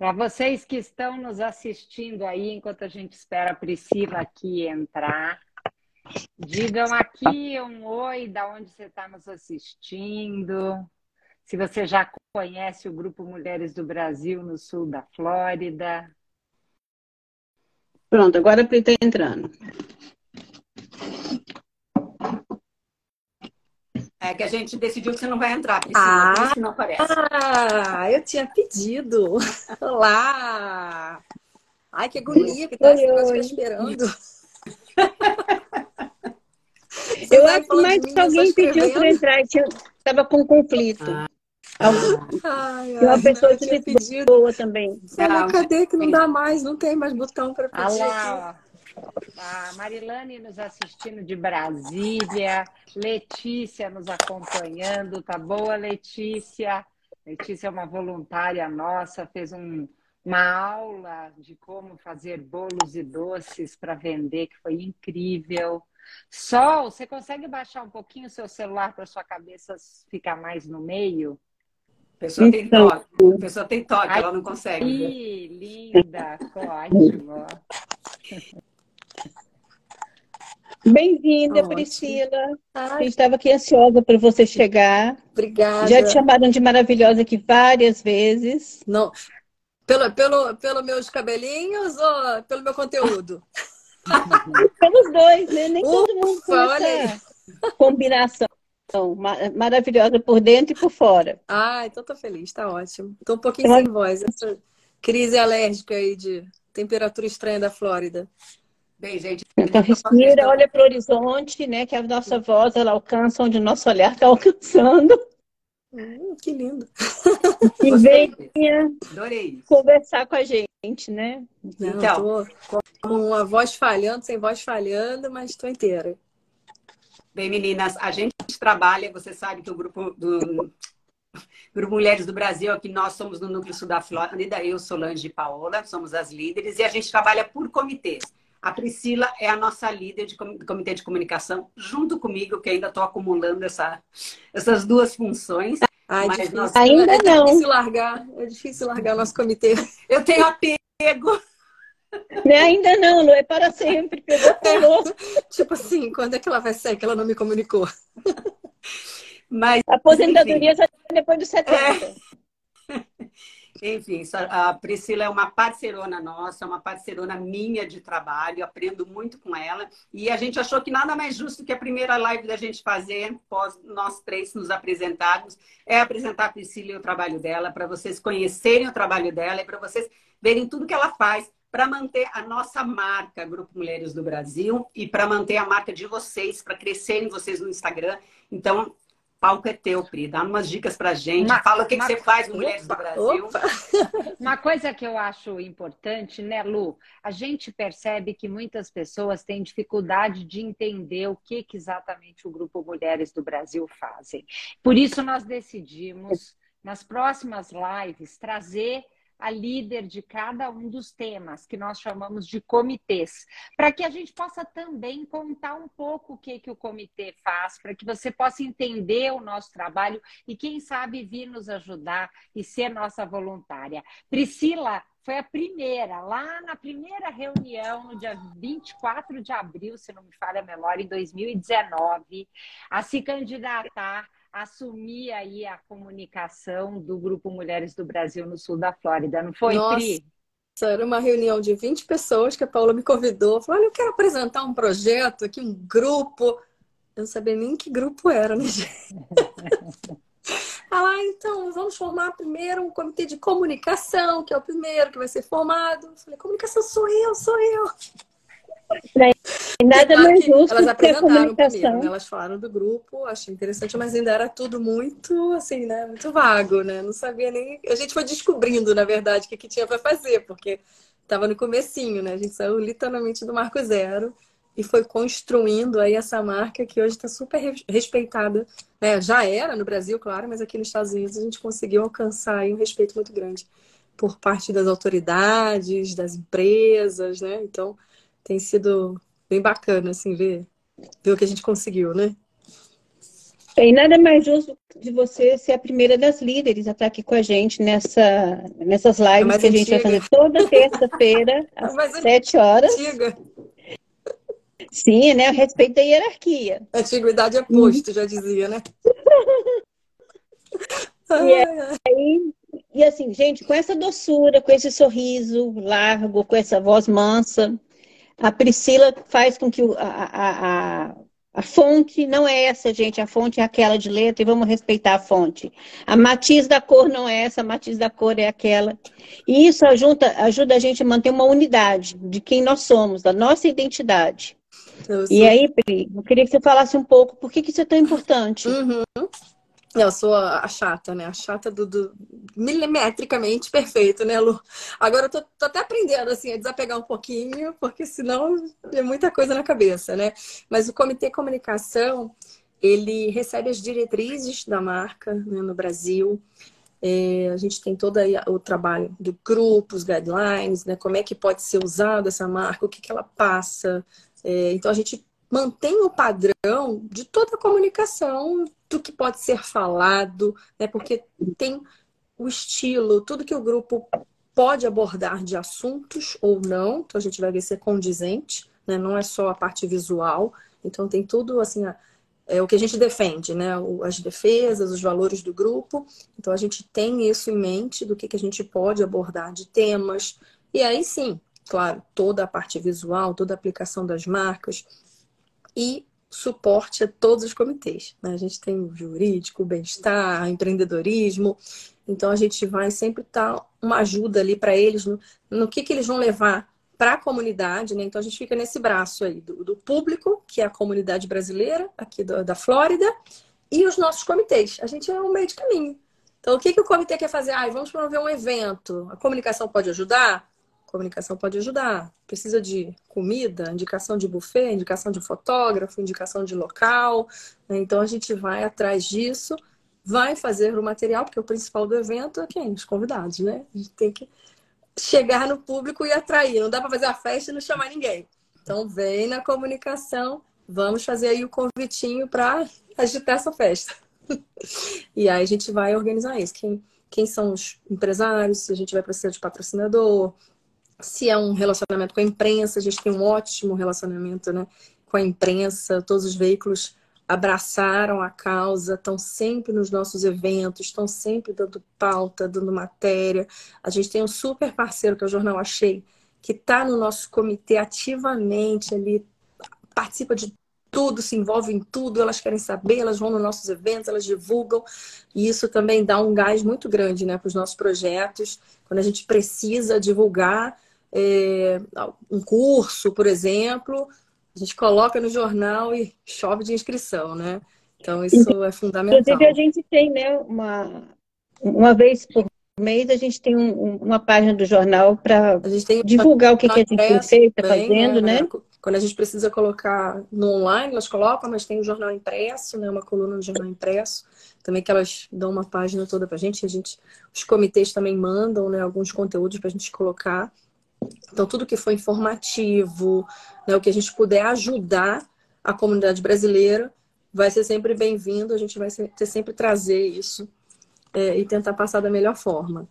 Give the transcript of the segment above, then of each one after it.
Para vocês que estão nos assistindo aí, enquanto a gente espera a Priscila aqui entrar, digam aqui um oi, da onde você está nos assistindo. Se você já conhece o Grupo Mulheres do Brasil no sul da Flórida. Pronto, agora a Pri está entrando. É que a gente decidiu que você não vai entrar, Priscila, ah, que não aparece. Ah, eu tinha pedido. Olá! Ai, que agonia que tá oi, esperando. eu acho que mais que alguém pediu para entrar, estava com conflito. Ah. Ai, ai, uma pessoa que pedido. boa também. Não, cadê que não dá mais? Não tem mais botão para pedir. Ah. A Marilane nos assistindo de Brasília, Letícia nos acompanhando, tá boa, Letícia? Letícia é uma voluntária nossa, fez um, uma aula de como fazer bolos e doces para vender, que foi incrível. Sol, você consegue baixar um pouquinho o seu celular para sua cabeça ficar mais no meio? A pessoa tem então, toque, a pessoa tem toque, Ai, ela não consegue. Que linda, ótimo. Bem-vinda, Priscila. Ai. A gente estava aqui ansiosa para você chegar. Obrigada. Já te chamaram de maravilhosa aqui várias vezes. Não. Pelo, pelo, pelo meus cabelinhos ou pelo meu conteúdo? Pelos dois, né? Nem Ufa, todo mundo tem combinação maravilhosa por dentro e por fora. Ah, então tô feliz, tá ótimo. Tô um pouquinho então, sem voz. Essa crise alérgica aí de temperatura estranha da Flórida. Bem, gente. Então, respira, olha para o horizonte, né? Que a nossa voz ela alcança onde o nosso olhar está alcançando. Hum, que lindo. E venha conversar com a gente, né? Não, então, tô com uma voz falhando, sem voz falhando, mas estou inteira. Bem, meninas, a gente trabalha, você sabe que o grupo do Grupo Mulheres do Brasil, aqui nós somos no Núcleo Sul da Flórida, eu, Solange e Paola, somos as líderes, e a gente trabalha por comitês. A Priscila é a noxa líder de comitê de comunicação, junto comigo, que ainda estou acumulando essa, essas duas funções. Ai, mas nós... Ainda é não. É difícil largar, é difícil largar o nosso comitê. Eu tenho apego. Não, é ainda não, Lu, é para sempre. É, tipo assim, quando é que ela vai sair que ela não me comunicou? Mas, a aposentadoria enfim. só depois dos 70. É. Enfim, a Priscila é uma parceirona nossa, uma parceirona minha de trabalho, aprendo muito com ela. E a gente achou que nada mais justo que a primeira live da gente fazer, pós nós três nos apresentarmos, é apresentar a Priscila e o trabalho dela, para vocês conhecerem o trabalho dela e para vocês verem tudo que ela faz para manter a nossa marca, Grupo Mulheres do Brasil, e para manter a marca de vocês, para crescerem vocês no Instagram. Então, palco é teu, Pri. Dá umas dicas pra gente. Uma, Fala o que, uma, que você faz Mulheres do Brasil. uma coisa que eu acho importante, né, Lu? A gente percebe que muitas pessoas têm dificuldade de entender o que, que exatamente o Grupo Mulheres do Brasil fazem. Por isso, nós decidimos, nas próximas lives, trazer a líder de cada um dos temas, que nós chamamos de comitês, para que a gente possa também contar um pouco o que, que o comitê faz, para que você possa entender o nosso trabalho e, quem sabe, vir nos ajudar e ser nossa voluntária. Priscila foi a primeira, lá na primeira reunião, no dia 24 de abril, se não me falha a memória, em 2019, a se candidatar assumir aí a comunicação do Grupo Mulheres do Brasil no sul da Flórida, não foi, Nossa. Pri? Era uma reunião de 20 pessoas que a Paula me convidou. Falou: Olha, eu quero apresentar um projeto aqui, um grupo. Eu não sabia nem que grupo era, né, gente? ah, então, vamos formar primeiro um comitê de comunicação, que é o primeiro que vai ser formado. Eu falei: Comunicação sou eu, sou eu. Nada mais justo elas apresentaram primeiro, né? Elas falaram do grupo, achei interessante, mas ainda era tudo muito, assim, né? Muito vago, né? Não sabia nem... A gente foi descobrindo, na verdade, o que, que tinha para fazer, porque estava no comecinho, né? A gente saiu literalmente do marco zero e foi construindo aí essa marca que hoje está super respeitada. Né? Já era no Brasil, claro, mas aqui nos Estados Unidos a gente conseguiu alcançar um respeito muito grande por parte das autoridades, das empresas, né? Então, tem sido bem bacana, assim, ver, ver o que a gente conseguiu, né? E nada mais justo de você ser a primeira das líderes a estar aqui com a gente nessa, nessas lives que a gente vai fazer toda terça-feira, às sete horas. Antiga. Sim, né? A respeito da hierarquia. Antiguidade é posto, já dizia, né? e, aí, e assim, gente, com essa doçura, com esse sorriso largo, com essa voz mansa, a Priscila faz com que a, a, a fonte não é essa, gente. A fonte é aquela de letra e vamos respeitar a fonte. A matiz da cor não é essa, a matiz da cor é aquela. E isso ajuda, ajuda a gente a manter uma unidade de quem nós somos, da nossa identidade. E aí, Pri, eu queria que você falasse um pouco por que, que isso é tão importante. Uhum. Eu sou a chata, né? A chata do, do, milimetricamente perfeito, né, Lu? Agora eu tô, tô, até aprendendo, assim, a desapegar um pouquinho, porque senão é muita coisa na cabeça, né? Mas o Comitê Comunicação, ele recebe as diretrizes da marca né, no Brasil. É, a gente tem todo o trabalho do grupo, os guidelines, né? Como é que pode ser usada essa marca, o que, que ela passa. É, então, a gente mantém o padrão de toda a comunicação do que pode ser falado, né? porque tem o estilo, tudo que o grupo pode abordar de assuntos ou não, então a gente vai ver se é condizente, né? não é só a parte visual, então tem tudo assim, é o que a gente defende, né? As defesas, os valores do grupo. Então a gente tem isso em mente do que, que a gente pode abordar de temas. E aí sim, claro, toda a parte visual, toda a aplicação das marcas e suporte a todos os comitês. Né? A gente tem o jurídico, o bem-estar, empreendedorismo. Então a gente vai sempre estar uma ajuda ali para eles no, no que, que eles vão levar para a comunidade, né? Então a gente fica nesse braço aí do, do público, que é a comunidade brasileira aqui do, da Flórida, e os nossos comitês. A gente é um meio de caminho. Então, o que, que o comitê quer fazer? Ah, vamos promover um evento. A comunicação pode ajudar? Comunicação pode ajudar. Precisa de comida, indicação de buffet, indicação de fotógrafo, indicação de local. Né? Então a gente vai atrás disso, vai fazer o material, porque o principal do evento é quem? Os convidados, né? A gente tem que chegar no público e atrair. Não dá para fazer a festa e não chamar ninguém. Então vem na comunicação, vamos fazer aí o convitinho para agitar essa festa. e aí a gente vai organizar isso. Quem, quem são os empresários, se a gente vai precisar de patrocinador, se é um relacionamento com a imprensa, a gente tem um ótimo relacionamento né, com a imprensa, todos os veículos abraçaram a causa, estão sempre nos nossos eventos, estão sempre dando pauta, dando matéria. A gente tem um super parceiro, que é o Jornal Achei, que está no nosso comitê ativamente ali, participa de tudo, se envolve em tudo, elas querem saber, elas vão nos nossos eventos, elas divulgam, e isso também dá um gás muito grande né, para os nossos projetos. Quando a gente precisa divulgar, é, um curso, por exemplo, a gente coloca no jornal e chove de inscrição, né? Então, isso é fundamental. Inclusive, a gente tem, né, uma, uma vez por mês, a gente tem um, uma página do jornal para divulgar o que, que a gente tem feito, está fazendo, né? né? Quando a gente precisa colocar no online, elas colocam, mas tem o um jornal impresso, né? Uma coluna no jornal impresso. Também que elas dão uma página toda para a gente. A gente. Os comitês também mandam né, alguns conteúdos para a gente colocar. Então, tudo que for informativo, né, o que a gente puder ajudar a comunidade brasileira, vai ser sempre bem-vindo. A gente vai sempre trazer isso é, e tentar passar da melhor forma.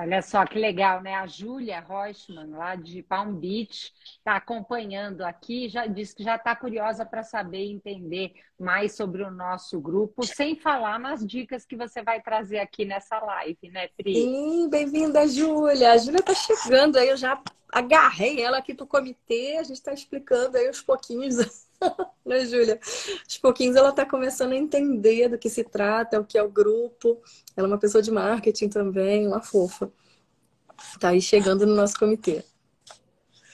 Olha só que legal, né? A Júlia Reuschmann, lá de Palm Beach, está acompanhando aqui, já disse que já está curiosa para saber e entender mais sobre o nosso grupo, sem falar nas dicas que você vai trazer aqui nessa live, né, Pri? Sim, bem-vinda, Júlia. A Júlia está chegando aí, eu já agarrei ela aqui para o comitê, a gente está explicando aí os pouquinhos. né, Júlia? Aos pouquinhos ela está começando a entender do que se trata, o que é o grupo. Ela é uma pessoa de marketing também, uma fofa. Está aí chegando no nosso comitê.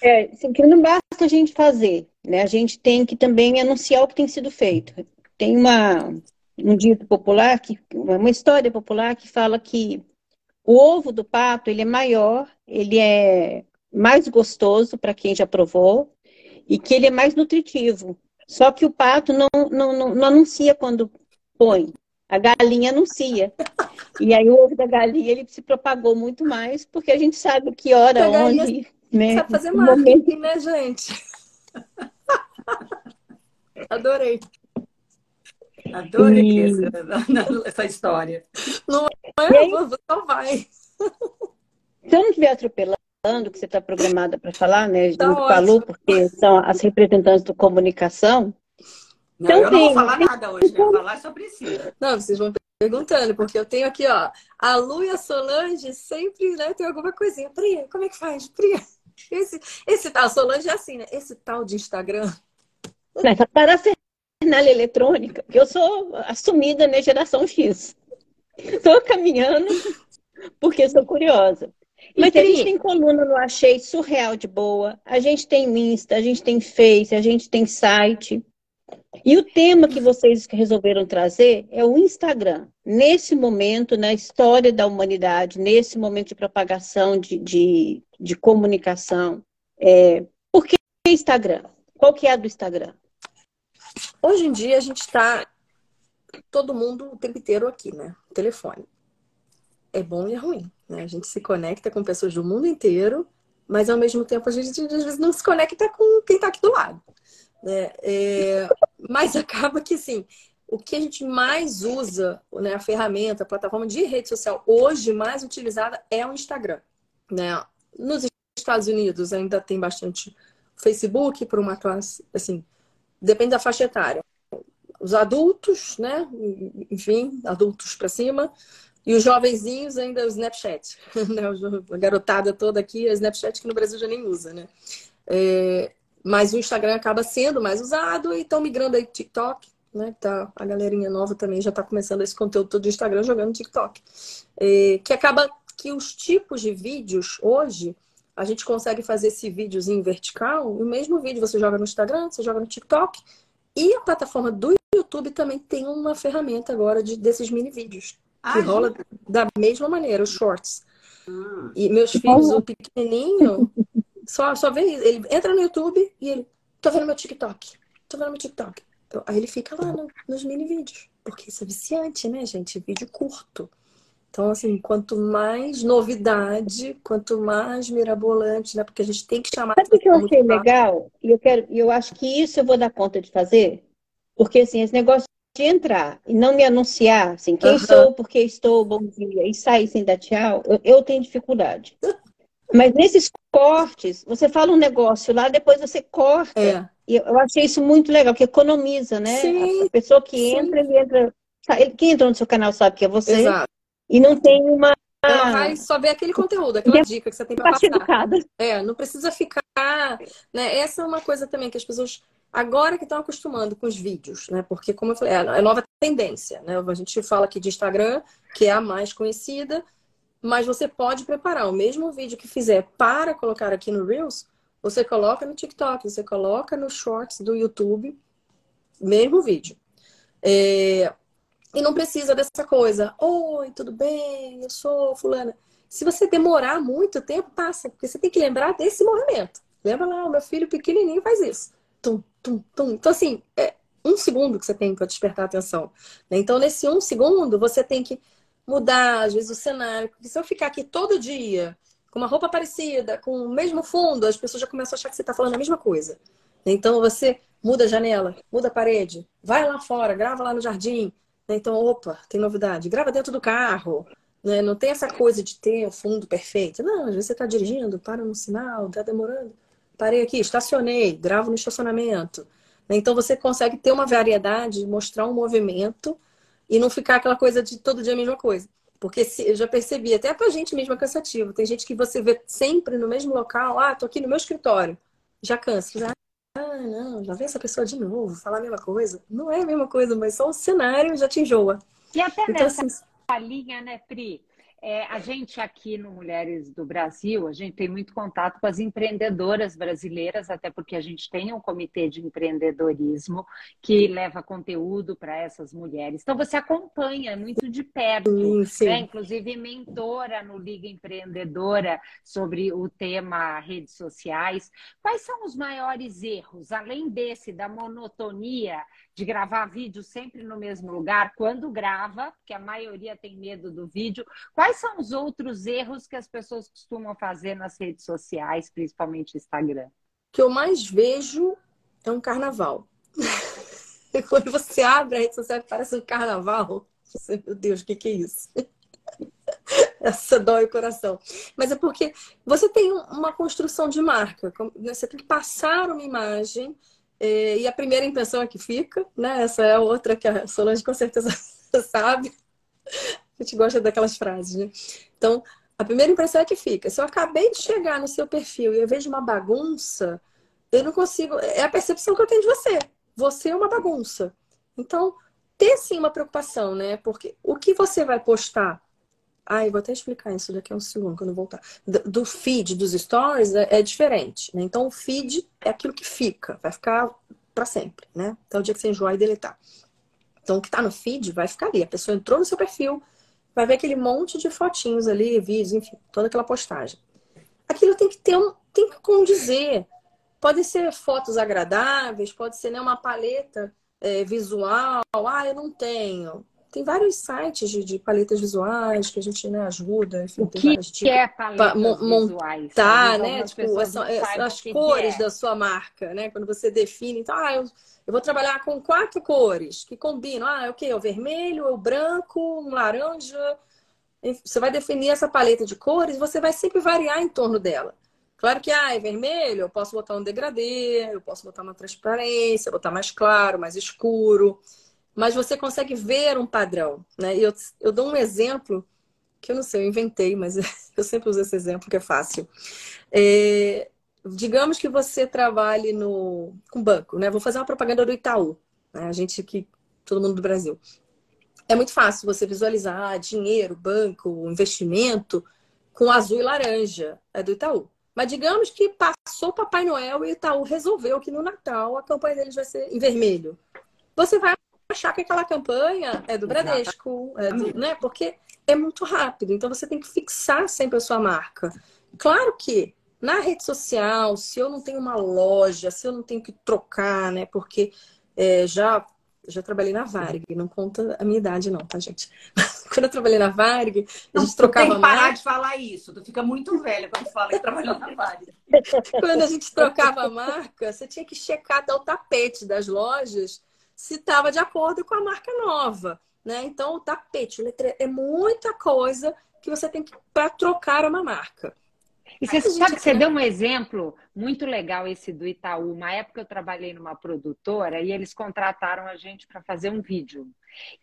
É, assim, que não basta a gente fazer, né? A gente tem que também anunciar o que tem sido feito. Tem uma, um dito popular, que, uma história popular que fala que o ovo do pato ele é maior, ele é mais gostoso para quem já provou e que ele é mais nutritivo. Só que o pato não, não, não, não anuncia quando põe. A galinha anuncia. E aí o ovo da galinha ele se propagou muito mais, porque a gente sabe que hora, onde. Né? Sabe fazer marketing, né, gente? Adorei. Adorei e... essa, história. Não é? Aí, vai. Se eu não estiver atropelando, que você está programada para falar, né? Tá junto com porque são as representantes do comunicação. Não, então, eu não vou falar nada hoje, eu vou falar sobre isso. Não, vocês vão perguntando, porque eu tenho aqui, ó, a Lu e a Solange sempre, né, tem alguma coisinha. Pri, como é que faz? Pri, esse, esse tal, Solange é assim, né? Esse tal de Instagram. Essa parafernália eletrônica, que eu sou assumida na geração X. Estou caminhando porque sou curiosa. Mas a gente tem coluna no Achei Surreal de Boa, a gente tem Insta, a gente tem Face, a gente tem site. E o tema que vocês resolveram trazer é o Instagram. Nesse momento, na história da humanidade, nesse momento de propagação de, de, de comunicação. É, por que Instagram? Qual que é a do Instagram? Hoje em dia a gente está todo mundo o tempo inteiro aqui, né? telefone. É bom e é ruim. Né? A gente se conecta com pessoas do mundo inteiro, mas ao mesmo tempo a gente às vezes não se conecta com quem está aqui do lado. Né? É, mas acaba que, assim, o que a gente mais usa, né, a ferramenta, a plataforma de rede social hoje mais utilizada é o Instagram. Né? Nos Estados Unidos ainda tem bastante Facebook para uma classe, assim, depende da faixa etária. Os adultos, né? Enfim, adultos para cima. E os jovenzinhos ainda o Snapchat. Né? A garotada toda aqui, é Snapchat que no Brasil já nem usa, né? É, mas o Instagram acaba sendo mais usado e estão migrando aí TikTok, né? Tá, a galerinha nova também já está começando esse conteúdo todo do Instagram jogando TikTok. É, que acaba que os tipos de vídeos hoje a gente consegue fazer esse videozinho vertical, o mesmo vídeo você joga no Instagram, você joga no TikTok, e a plataforma do YouTube também tem uma ferramenta agora de, desses mini vídeos, ah, que rola da mesma maneira, os shorts. Ah. E meus filhos, o pequenininho, só, só vê, ele entra no YouTube e ele, tô vendo meu TikTok, tô vendo meu TikTok. Aí ele fica lá no, nos mini vídeos, porque isso é viciante, né, gente? Vídeo curto. Então, assim, quanto mais novidade, quanto mais mirabolante, né? Porque a gente tem que chamar. Sabe o que eu achei legal? E eu quero, eu acho que isso eu vou dar conta de fazer, porque assim, esse negócio de entrar e não me anunciar, assim, quem uhum. sou, porque estou, bom dia, e sair sem dar tchau, eu, eu tenho dificuldade. Mas nesses cortes, você fala um negócio lá, depois você corta. É. E eu achei isso muito legal, que economiza, né? Sim, a pessoa que sim. entra, ele entra. Quem entrou no seu canal sabe que é você. Exato. E não tem uma. Ela vai só ver aquele conteúdo, aquela dica que você tem para passar. Educada. É, não precisa ficar. Né? Essa é uma coisa também que as pessoas agora que estão acostumando com os vídeos, né? Porque, como eu falei, é a nova tendência, né? A gente fala aqui de Instagram, que é a mais conhecida, mas você pode preparar o mesmo vídeo que fizer para colocar aqui no Reels, você coloca no TikTok, você coloca no Shorts do YouTube, mesmo vídeo. É... E não precisa dessa coisa, oi, tudo bem, eu sou fulana. Se você demorar muito tempo, passa, porque você tem que lembrar desse movimento. Lembra lá, o meu filho pequenininho faz isso. Tum, tum, tum. Então, assim, é um segundo que você tem para despertar a atenção. Né? Então, nesse um segundo, você tem que mudar, às vezes, o cenário. Porque se eu ficar aqui todo dia com uma roupa parecida, com o mesmo fundo, as pessoas já começam a achar que você está falando a mesma coisa. Então você muda a janela, muda a parede, vai lá fora, grava lá no jardim. Então, opa, tem novidade. Grava dentro do carro. Né? Não tem essa coisa de ter o fundo perfeito. Não, às vezes você está dirigindo, para no sinal, está demorando. Parei aqui, estacionei, gravo no estacionamento. Então você consegue ter uma variedade, mostrar um movimento e não ficar aquela coisa de todo dia a mesma coisa. Porque se, eu já percebi, até pra gente mesmo é cansativo. Tem gente que você vê sempre no mesmo local, ah, tô aqui no meu escritório. Já cansa. Já, ah, não, já vem essa pessoa de novo, falar a mesma coisa. Não é a mesma coisa, mas só o cenário já te enjoa. E até então, nessa assim, linha, né, Pri? É, a gente aqui no Mulheres do Brasil, a gente tem muito contato com as empreendedoras brasileiras, até porque a gente tem um comitê de empreendedorismo que leva conteúdo para essas mulheres. Então você acompanha muito de perto, sim, sim. Né? inclusive mentora no Liga Empreendedora sobre o tema redes sociais. Quais são os maiores erros, além desse da monotonia de gravar vídeo sempre no mesmo lugar, quando grava, porque a maioria tem medo do vídeo. Quais são os outros erros que as pessoas costumam fazer nas redes sociais, principalmente Instagram? O que eu mais vejo é um carnaval. Quando você abre a rede social, parece um carnaval. Você, meu Deus, o que, que é isso? Essa dói o coração. Mas é porque você tem uma construção de marca. Né, você tem que passar uma imagem é, e a primeira impressão é que fica, né? Essa é outra que a Solange com certeza sabe. A gente gosta daquelas frases, né? Então, a primeira impressão é que fica. Se eu acabei de chegar no seu perfil e eu vejo uma bagunça, eu não consigo. É a percepção que eu tenho de você. Você é uma bagunça. Então, ter sim uma preocupação, né? Porque o que você vai postar eu vou até explicar isso daqui a um segundo, quando eu voltar. Do feed, dos stories, é, é diferente. Né? Então, o feed é aquilo que fica, vai ficar para sempre, né? Até o dia que você enjoar e deletar. Então, o que está no feed vai ficar ali. A pessoa entrou no seu perfil, vai ver aquele monte de fotinhos ali, vídeos, enfim, toda aquela postagem. Aquilo tem que ter um, tem que condizer. Pode ser fotos agradáveis, pode ser né, uma paleta é, visual. Ah, eu não tenho tem vários sites de, de, paletas visuais que a gente né, ajuda. Enfim, o que, é paletas visuais? Montar, né? Tipo, as, as cores é. da sua marca, né? Quando você define, então, ah, eu, eu vou trabalhar com quatro cores que combinam. Ah, é o que? O vermelho, o branco, um laranja. Você vai definir essa paleta de cores, você vai sempre variar em torno dela. Claro que, ah, é vermelho, eu posso botar um degradê, eu posso botar uma transparência, botar mais claro, mais escuro mas você consegue ver um padrão, né? E eu, eu dou um exemplo que eu não sei, eu inventei, mas eu sempre uso esse exemplo que é fácil. É, digamos que você trabalhe no com banco, né? Vou fazer uma propaganda do Itaú, né? A gente aqui, todo mundo do Brasil. É muito fácil você visualizar dinheiro, banco, investimento com azul e laranja, é do Itaú. Mas digamos que passou Papai Noel e o Itaú resolveu que no Natal a campanha deles vai ser em vermelho. Você vai achar que aquela campanha é do Bradesco, é do, né? Porque é muito rápido. Então você tem que fixar sempre a sua marca. Claro que na rede social, se eu não tenho uma loja, se eu não tenho que trocar, né? Porque é, já já trabalhei na Varg, não conta a minha idade não, tá, gente? quando eu trabalhei na Varg, a gente não, trocava tem que parar de falar isso. Tu fica muito velha quando fala que trabalhou na Varg. quando a gente trocava a marca, você tinha que checar até o tapete das lojas se estava de acordo com a marca nova, né? Então, o tapete, letra, é muita coisa que você tem que para trocar uma marca. E você sabe que você deu um exemplo muito legal esse do Itaú. Uma época eu trabalhei numa produtora e eles contrataram a gente para fazer um vídeo.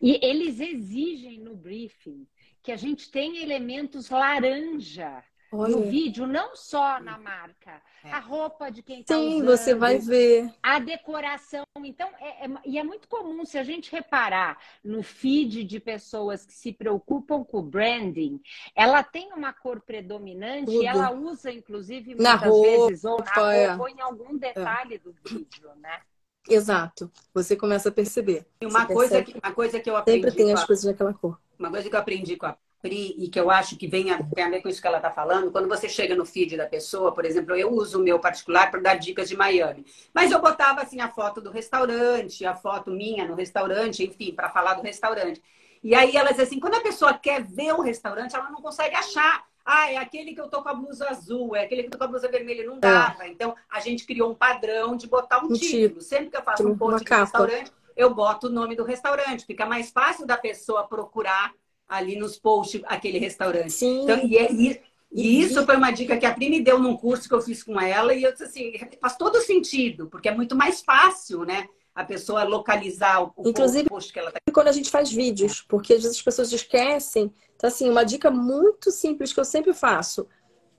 E eles exigem no briefing que a gente tenha elementos laranja Olha. no vídeo, não só na marca, é. a roupa de quem está usando. Sim, você vai ver. A decoração. Então, é, é, e é muito comum, se a gente reparar no feed de pessoas que se preocupam com o branding, ela tem uma cor predominante Tudo. e ela usa, inclusive, muitas na roupa, vezes, ou na roupa, é. ou em algum detalhe do vídeo, né? Exato. Você começa a perceber. Uma, coisa que, uma coisa que eu aprendi. Sempre tem as a, coisas daquela cor. Uma coisa que eu aprendi com a Pri, e que eu acho que vem a, tem a ver com isso que ela está falando, quando você chega no feed da pessoa, por exemplo, eu uso o meu particular para dar dicas de Miami. Mas eu botava assim a foto do restaurante, a foto minha no restaurante, enfim, para falar do restaurante. E aí ela diz assim, quando a pessoa quer ver o restaurante, ela não consegue achar. Ah, é aquele que eu tô com a blusa azul, é aquele que eu tô com a blusa vermelha, não dava. É. Então, a gente criou um padrão de botar um, um título. Sempre que eu faço um post de restaurante, eu boto o nome do restaurante. Fica mais fácil da pessoa procurar ali nos posts aquele restaurante. Sim. Então, e, é, e, e isso foi uma dica que a Pri me deu num curso que eu fiz com ela, e eu disse assim, faz todo sentido, porque é muito mais fácil, né? A pessoa localizar o, Inclusive, post que ela está. Quando a gente faz vídeos, porque às vezes as pessoas esquecem. Então, assim, uma dica muito simples que eu sempre faço: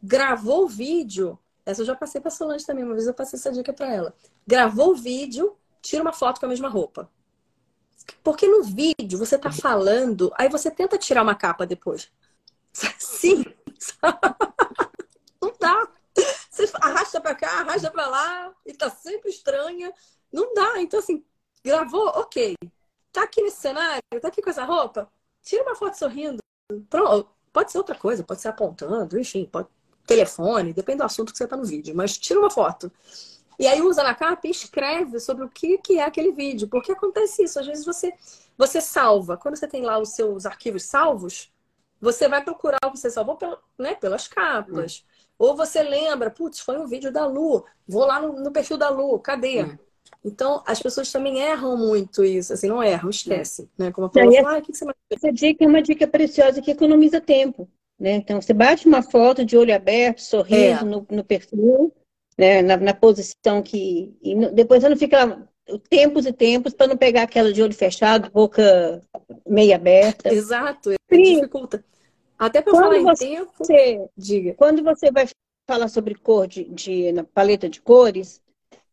gravou o vídeo. Essa eu já passei para a Solange também, uma vez eu passei essa dica para ela. Gravou o vídeo, tira uma foto com a mesma roupa. Porque no vídeo você tá falando, aí você tenta tirar uma capa depois. Sim. Não dá. Você arrasta pra cá, arrasta pra lá, e tá sempre estranha. Não dá. Então, assim, gravou, ok. Tá aqui nesse cenário, tá aqui com essa roupa, tira uma foto sorrindo. Pronto. Pode ser outra coisa, pode ser apontando, enfim, pode telefone, depende do assunto que você tá no vídeo, mas tira uma foto. E aí usa na capa e escreve sobre o que, que é aquele vídeo. Porque acontece isso. Às vezes você, você salva. Quando você tem lá os seus arquivos salvos, você vai procurar o que você salvou pelo, né, pelas capas. Hum. Ou você lembra, putz, foi um vídeo da Lu. Vou lá no, no perfil da Lu. Cadê? Hum. Então, as pessoas também erram muito isso, assim, não erram, esquecem, né? Como a Paula falou, ah, o que você mais... Essa dica é uma dica preciosa que economiza tempo, né? Então, você bate uma foto de olho aberto, sorriso é. no, no, perfil, né? Na, na posição que... Depois você não fica tempos e tempos para não pegar aquela de olho fechado, boca meia aberta. Exato, Sim. dificulta. Até para falar em tempo, diga. Quando você vai falar sobre cor de, de na paleta de cores,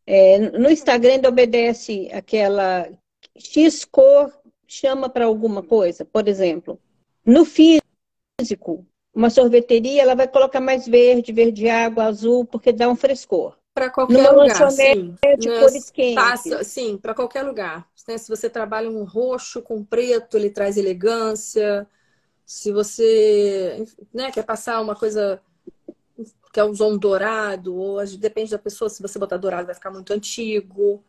é, no Instagram ele obedece aquela X cor chama para alguma coisa. Por exemplo, no físico, uma sorveteria ela vai colocar mais verde, verde água, azul, porque dá um frescor. Para qualquer Numa lugar, sim. De cores quentes. Passa, sim, para qualquer lugar. Né? Se você trabalha um roxo com preto, ele traz elegância. Se você né, quer passar uma coisa que é um dourado, ou depende da pessoa, se você botar dourado vai ficar muito antigo.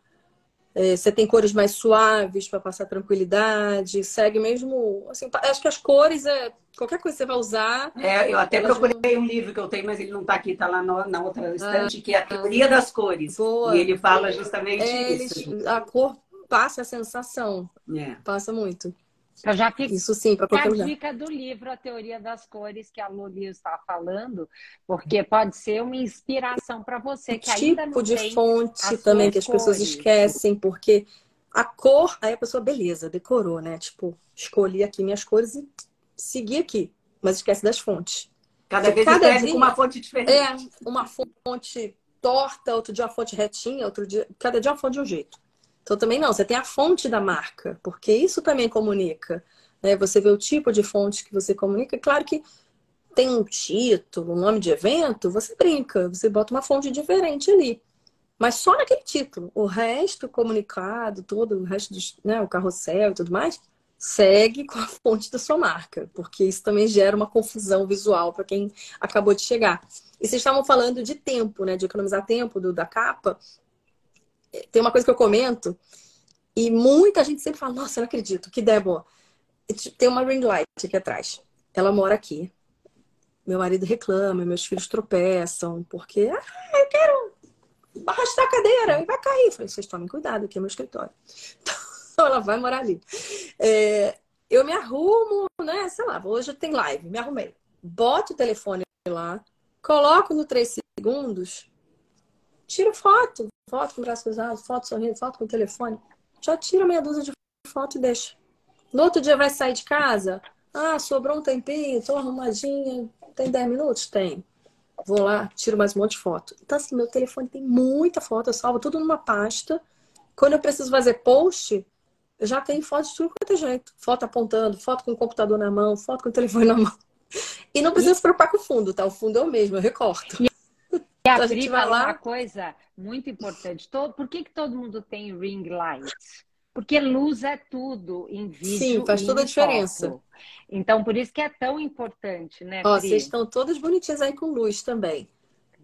É, você tem cores mais suaves para passar tranquilidade, segue mesmo. Assim, acho que as cores é qualquer coisa que você vai usar. É, eu até procurei um livro que eu tenho, mas ele não está aqui, está lá no, na outra ah, estante, ah, que é a teoria das cores. Boa. E ele fala justamente é, isso. a cor passa a sensação. É. Passa muito. Eu já fico... Isso sim, para qualquer lugar. a dica do livro A Teoria das Cores que a Luli está falando, porque pode ser uma inspiração para você que tipo ainda não de fonte também que as cores. pessoas esquecem, porque a cor, aí a pessoa beleza, decorou, né? Tipo, escolhi aqui minhas cores e segui aqui, mas esquece das fontes. Cada vez cada dia, com uma fonte diferente. É, uma fonte torta, outro dia uma fonte retinha, outro dia, cada dia uma fonte de um jeito. Então também não, você tem a fonte da marca, porque isso também comunica. Né? Você vê o tipo de fonte que você comunica. Claro que tem um título, um nome de evento, você brinca, você bota uma fonte diferente ali. Mas só naquele título. O resto, comunicado, todo, o resto, dos, né, o carrossel e tudo mais, segue com a fonte da sua marca, porque isso também gera uma confusão visual para quem acabou de chegar. E vocês estavam falando de tempo, né, de economizar tempo do, da capa tem uma coisa que eu comento e muita gente sempre fala: Nossa, eu não acredito, que ideia boa. Tem uma ring light aqui atrás. Ela mora aqui. Meu marido reclama, meus filhos tropeçam, porque ah, eu quero arrastar a cadeira e vai cair. Eu falei: Vocês tomem cuidado, aqui é meu escritório. Então ela vai morar ali. É, eu me arrumo, né? Sei lá, hoje tem live, me arrumei. Boto o telefone lá, coloco no 3 segundos, tiro foto, foto com o braço cruzado, foto sorrindo, foto com o telefone. Já tira meia dúzia de foto e deixa. No outro dia vai sair de casa. Ah, sobrou um tempinho, tô arrumadinha. Tem 10 minutos? Tem. Vou lá, tiro mais um monte de foto. Então, assim, meu telefone tem muita foto, eu salvo tudo numa pasta. Quando eu preciso fazer post, eu já tenho foto de tudo quanto é jeito. Foto apontando, foto com o computador na mão, foto com o telefone na mão. E não precisa se preocupar com o fundo, tá? O fundo é o mesmo, eu recorto. E a, a Pri falou lá... uma coisa muito importante. Todo, por que, que todo mundo tem ring light? Porque luz é tudo em vídeo. Sim, faz toda a diferença. Foto. Então, por isso que é tão importante, né? Ó, vocês estão todas bonitinhas aí com luz também.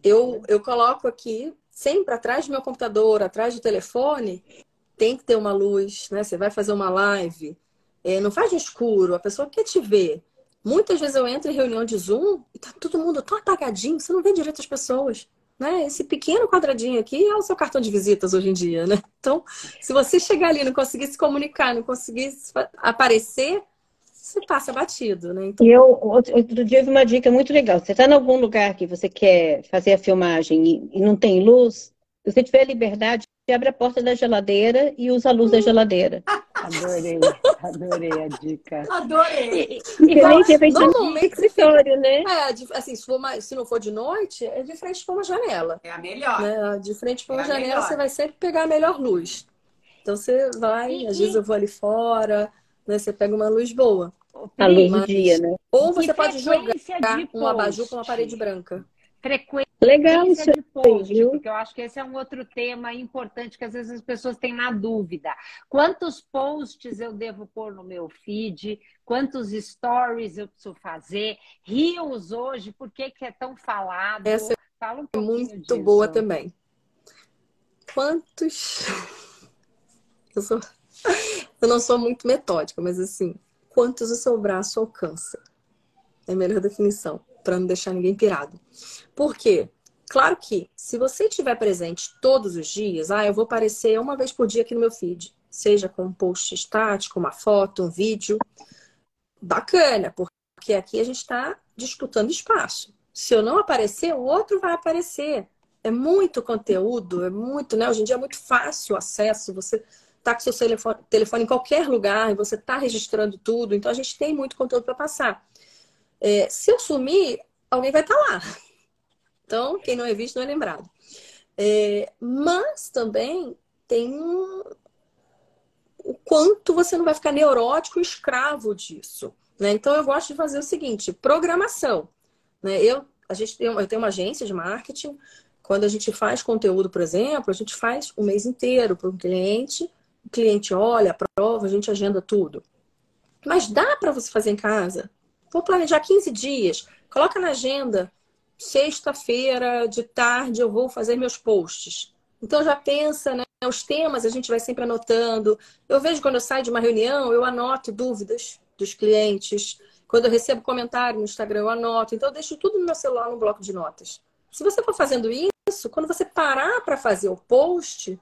Eu, eu coloco aqui, sempre atrás do meu computador, atrás do telefone, tem que ter uma luz, né? Você vai fazer uma live, é, não faz no escuro, a pessoa quer te ver. Muitas vezes eu entro em reunião de Zoom e tá todo mundo tão apagadinho, você não vê direito as pessoas. Né? Esse pequeno quadradinho aqui é o seu cartão de visitas hoje em dia, né? Então, se você chegar ali e não conseguir se comunicar, não conseguir aparecer, você passa batido, né? Então... E eu, outro dia, eu vi uma dica muito legal. Você está em algum lugar que você quer fazer a filmagem e, não tem luz, se você tiver liberdade, abre a porta da geladeira e usa a luz da geladeira. Adorei, adorei a dica. Adorei. E, e normalmente escritório, né? É, assim, se, for mais, se não for de noite, é de frente para uma janela. É a melhor. Né? De frente para uma é janela, melhor. você vai sempre pegar a melhor luz. Então você vai, e, às vezes eu vou ali fora, né? Você pega uma luz boa. A luz do dia, né? Ou você pode jogar um abajur com uma parede branca frequência Legal isso de post, porque eu acho que esse é um outro tema importante que às vezes as pessoas têm na dúvida. Quantos posts eu devo pôr no meu feed? Quantos stories eu preciso fazer? Rios hoje, por que, que é tão falado? Essa Fala um é muito disso. boa também. Quantos. Eu, sou... eu não sou muito metódica, mas assim, quantos o seu braço alcança? É a melhor definição para não deixar ninguém pirado. Por quê? Claro que, se você estiver presente todos os dias, ah, eu vou aparecer uma vez por dia aqui no meu feed, seja com um post estático, uma foto, um vídeo, bacana, porque aqui a gente está disputando espaço. Se eu não aparecer, o outro vai aparecer. É muito conteúdo, é muito, né? Hoje em dia é muito fácil o acesso, você tá com seu telefone, telefone em qualquer lugar e você tá registrando tudo, então a gente tem muito conteúdo para passar. É, se eu sumir, alguém vai estar tá lá. Então, quem não é visto não é lembrado. É, mas também tem um... o quanto você não vai ficar neurótico, escravo disso. Né? Então, eu gosto de fazer o seguinte: programação. Né? Eu, a gente eu tenho uma agência de marketing. Quando a gente faz conteúdo, por exemplo, a gente faz o mês inteiro para um cliente. O cliente olha, aprova, a gente agenda tudo. Mas dá para você fazer em casa. Vou planejar 15 dias. Coloca na agenda sexta-feira de tarde eu vou fazer meus posts. Então já pensa, né? Os temas a gente vai sempre anotando. Eu vejo quando eu saio de uma reunião, eu anoto dúvidas dos clientes. Quando eu recebo comentário no Instagram, eu anoto. Então eu deixo tudo no meu celular no bloco de notas. Se você for fazendo isso, quando você parar para fazer o post,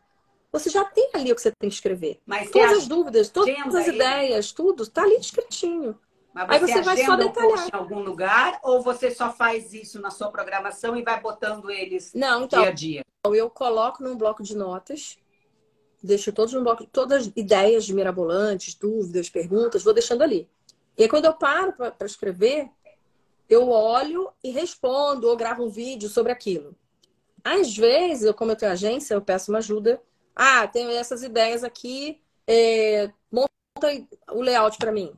você já tem ali o que você tem que escrever. Mas todas as dúvidas, todas as ideias, tudo está ali escritinho. Mas Aí você vai só detalhar. em algum lugar ou você só faz isso na sua programação e vai botando eles Não, então, dia a dia? Eu coloco num bloco de notas, deixo todos no bloco, todas as ideias de mirabolantes, dúvidas, perguntas, vou deixando ali. E aí, quando eu paro para escrever, eu olho e respondo ou gravo um vídeo sobre aquilo. Às vezes, eu, como eu tenho agência, eu peço uma ajuda. Ah, tenho essas ideias aqui, é, monta o layout para mim.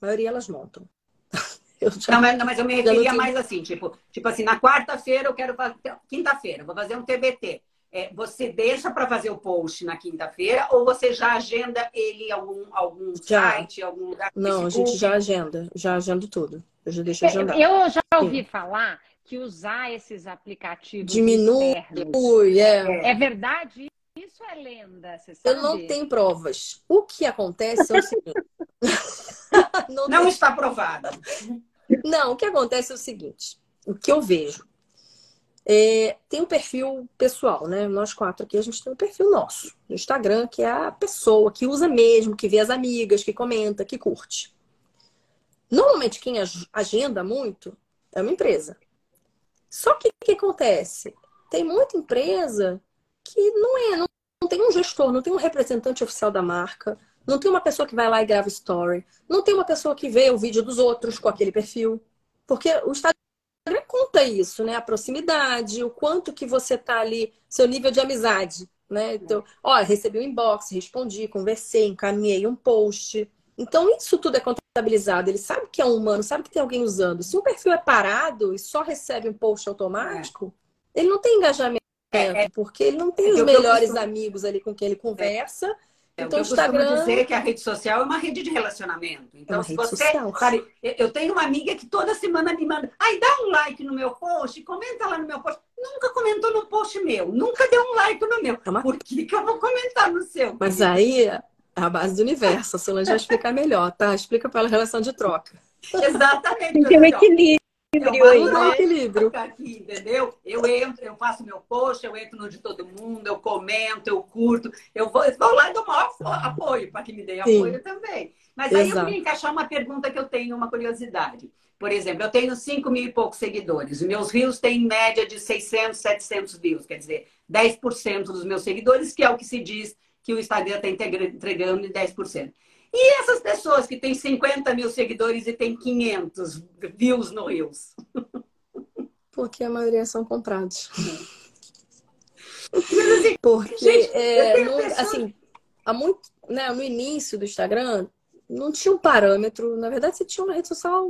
A maioria elas montam. Já... Não, mas, não, mas eu me referia mais assim, tipo, tipo assim, na quarta-feira eu quero fazer. Quinta-feira, vou fazer um TBT. É, você deixa para fazer o post na quinta-feira ou você já agenda ele em algum, algum já. site, algum lugar? Não, a gente já agenda, já agendo tudo. Eu já deixo agendado. Eu já ouvi Sim. falar que usar esses aplicativos diminui, externos, é. é verdade isso é lenda, você sabe? Eu não tenho provas. O que acontece é o seguinte. não, não está provado. Não, o que acontece é o seguinte: o que eu vejo. É, tem um perfil pessoal, né? Nós quatro aqui, a gente tem um perfil nosso no Instagram, que é a pessoa que usa mesmo, que vê as amigas, que comenta, que curte. Normalmente, quem agenda muito é uma empresa. Só que o que acontece? Tem muita empresa que não é, não, não tem um gestor, não tem um representante oficial da marca, não tem uma pessoa que vai lá e grava story, não tem uma pessoa que vê o vídeo dos outros com aquele perfil. Porque o Instagram conta isso, né? A proximidade, o quanto que você tá ali, seu nível de amizade, né? Então, ó, recebi um inbox, respondi, conversei, encaminhei um post. Então, isso tudo é contabilizado. Ele sabe que é um humano, sabe que tem alguém usando. Se um perfil é parado e só recebe um post automático, é. ele não tem engajamento é, é, porque ele não tem é os melhores costumo... amigos ali com quem ele conversa. É, então, o que eu Instagram... costumo dizer que a rede social é uma rede de relacionamento. Então, é se você. Sabe, eu tenho uma amiga que toda semana me manda. Ai, dá um like no meu post, comenta lá no meu post. Nunca comentou no post meu, nunca deu um like no meu. É uma... Por que, que eu vou comentar no seu? Mas aí é a base do universo. A Solange vai explicar melhor, tá? Explica pela relação de troca. Exatamente. Tem um equilíbrio equilíbrio aí, né? equilíbrio. Aqui, entendeu? Eu entro, eu faço meu post, eu entro no de todo mundo, eu comento, eu curto, eu vou, eu vou lá e dou maior apoio para que me dê apoio também. Mas aí Exato. eu queria encaixar uma pergunta que eu tenho, uma curiosidade. Por exemplo, eu tenho 5 mil e poucos seguidores. Meus rios têm média de 600, 700 views. Quer dizer, 10% dos meus seguidores, que é o que se diz que o Instagram está entregando em 10%. E essas pessoas que têm 50 mil seguidores e têm 500 views no Reels? Porque a maioria são comprados. Assim, Porque, gente, é, no, assim, há muito, né, no início do Instagram, não tinha um parâmetro. Na verdade, você tinha uma rede social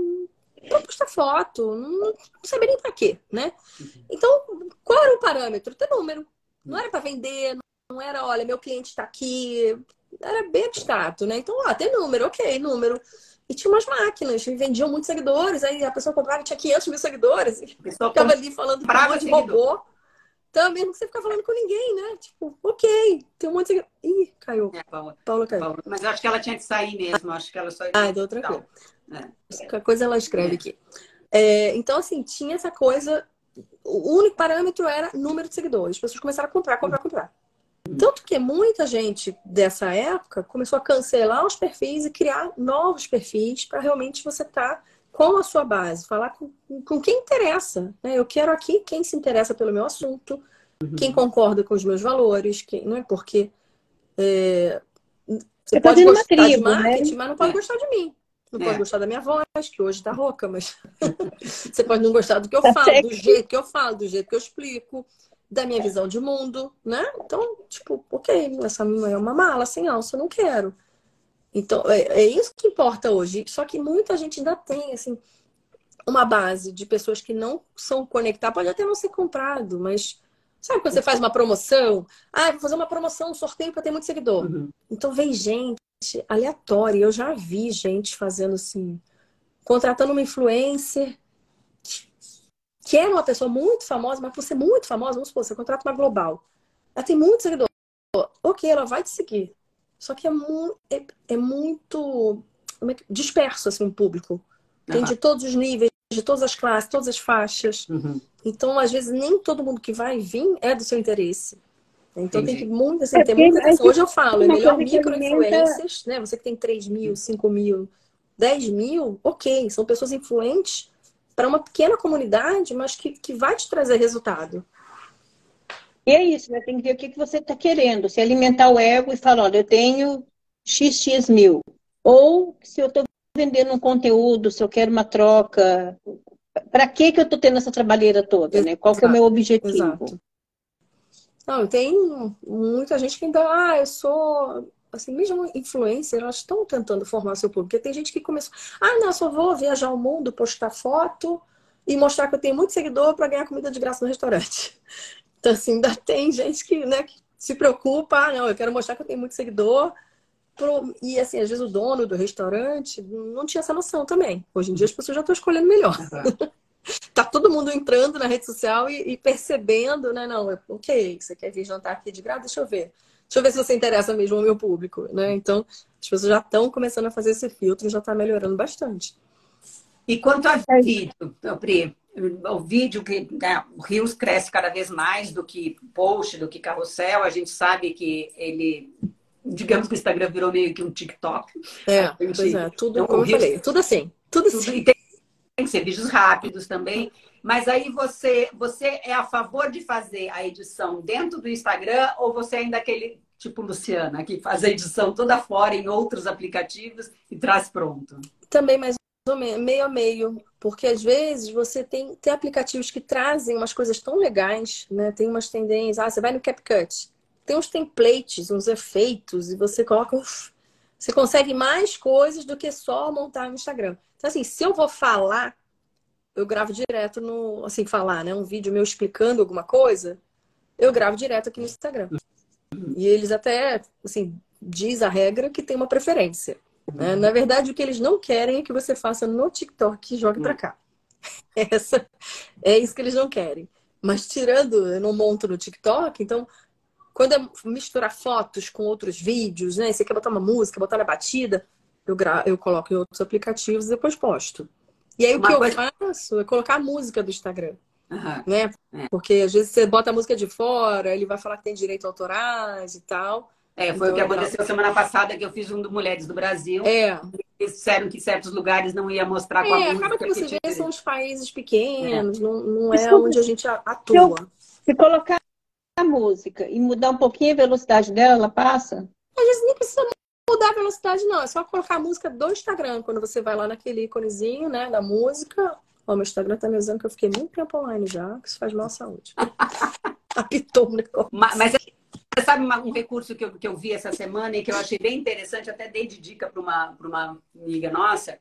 para postar foto, não, não sabia nem para quê, né? Então, qual era o parâmetro? Ter número. Não era para vender, não era, olha, meu cliente está aqui, era bem abstrato, né? Então, ó, tem número, ok, número. E tinha umas máquinas que vendiam muitos seguidores, aí a pessoa comprava e tinha 500 mil seguidores. E ficava ali falando com um monte de robô. Também não você ficar falando com ninguém, né? Tipo, ok, tem um monte de seguidores. Ih, caiu. É, Paula. Paula caiu. Paula. Mas eu acho que ela tinha que sair mesmo, acho que ela só... Ah, deu tranquilo. É. Qualquer coisa ela escreve é. aqui. É, então, assim, tinha essa coisa o único parâmetro era número de seguidores. As pessoas começaram a comprar, comprar, comprar. Tanto que muita gente dessa época começou a cancelar os perfis e criar novos perfis para realmente você estar tá com a sua base, falar com, com quem interessa. Né? Eu quero aqui quem se interessa pelo meu assunto, uhum. quem concorda com os meus valores, quem, não é porque é, você, você pode gostar tribo, de né? marketing, né? mas não pode é. gostar de mim. Não é. pode gostar da minha voz, que hoje tá rouca, mas você pode não gostar do que eu tá falo, do jeito que eu falo, do jeito que eu explico, da minha visão de mundo, né? Então, tipo, ok, essa é uma mala sem alça, eu não quero. Então, é, é isso que importa hoje. Só que muita gente ainda tem, assim, uma base de pessoas que não são conectadas, pode até não ser comprado, mas sabe quando você faz uma promoção? Ah, vou fazer uma promoção, um sorteio para ter muito seguidor. Uhum. Então vem gente aleatória. Eu já vi gente fazendo assim, contratando uma influencer que era uma pessoa muito famosa, mas por ser muito famosa, vamos supor, você contrata uma global. Ela tem muito seguidor. Ok, ela vai te seguir. Só que é, mu é, é muito é disperso assim, o público. Tem uhum. de todos os níveis, de todas as classes, todas as faixas. Uhum. Então, às vezes, nem todo mundo que vai vir é do seu interesse. Então Entendi. tem que muito, assim, é ter muita atenção. Hoje eu falo, é melhor micro-influencers, né? Você que tem 3 mil, 5 mil, 10 mil, ok, são pessoas influentes para uma pequena comunidade, mas que, que vai te trazer resultado. E é isso, né? Tem que ver o que, que você está querendo. Se alimentar o ego e falar, olha, eu tenho XX mil. Ou se eu estou vendendo um conteúdo, se eu quero uma troca, para que, que eu estou tendo essa trabalheira toda, né? Qual que é o meu objetivo? Exato. Não, tem muita gente que ainda, ah, eu sou, assim, mesmo influencer, elas estão tentando formar seu público. Porque tem gente que começou, ah, não, eu só vou viajar o mundo, postar foto e mostrar que eu tenho muito seguidor para ganhar comida de graça no restaurante. Então, assim, ainda tem gente que, né, que se preocupa, ah, não, eu quero mostrar que eu tenho muito seguidor. E, assim, às vezes o dono do restaurante não tinha essa noção também. Hoje em dia as pessoas já estão escolhendo melhor. Tá todo mundo entrando na rede social e, e, percebendo, né? Não, ok, você quer vir jantar aqui de graça? Deixa eu ver. Deixa eu ver se você interessa mesmo ao meu público, né? Então, as pessoas já estão começando a fazer esse filtro e já está melhorando bastante. E quanto a vídeo, Pri, o vídeo que né, o Rios cresce cada vez mais do que post, do que carrossel, a gente sabe que ele digamos que o Instagram virou meio que um TikTok. É, gente, pois é, tudo então, como Rios, falei, tudo assim, tudo, tudo assim. Tem, tem que ser vídeos rápidos também. Mas aí você, você é a favor de fazer a edição dentro do Instagram ou você é ainda aquele tipo Luciana, que faz a edição toda fora em outros aplicativos e traz pronto? Também mais ou menos, meio a meio. Porque às vezes você tem, tem aplicativos que trazem umas coisas tão legais, né? Tem umas tendências. Ah, você vai no CapCut. Tem uns templates, uns efeitos, e você coloca. Uf, você consegue mais coisas do que só montar no Instagram. Então, assim, se eu vou falar, eu gravo direto no. Assim, falar, né? Um vídeo meu explicando alguma coisa, eu gravo direto aqui no Instagram. E eles até, assim, diz a regra que tem uma preferência. Né? Na verdade, o que eles não querem é que você faça no TikTok e jogue para cá. Essa, é isso que eles não querem. Mas tirando, eu não monto no TikTok, então quando é misturar fotos com outros vídeos, né? Você quer botar uma música, botar na batida, eu, gra... eu coloco em outros aplicativos e depois posto. E aí o que coisa... eu faço é colocar a música do Instagram. Uhum. Né? É. Porque às vezes você bota a música de fora, ele vai falar que tem direito autorais e tal. É, foi então, o que aconteceu semana passada que eu fiz um do Mulheres do Brasil. É. Eles disseram que certos lugares não ia mostrar com é, a música. acaba que você vê, são os países pequenos, é. não, não é onde a gente atua. Se, se colocar a música e mudar um pouquinho a velocidade dela, ela passa? Às vezes nem precisa mudar a velocidade, não. É só colocar a música do Instagram. Quando você vai lá naquele íconezinho, né, da música. Ó, meu Instagram tá me usando que eu fiquei muito tempo online já, que isso faz mal à saúde. Apitou o negócio. Mas, mas você sabe um recurso que eu, que eu vi essa semana e que eu achei bem interessante, até dei de dica para uma, uma amiga nossa.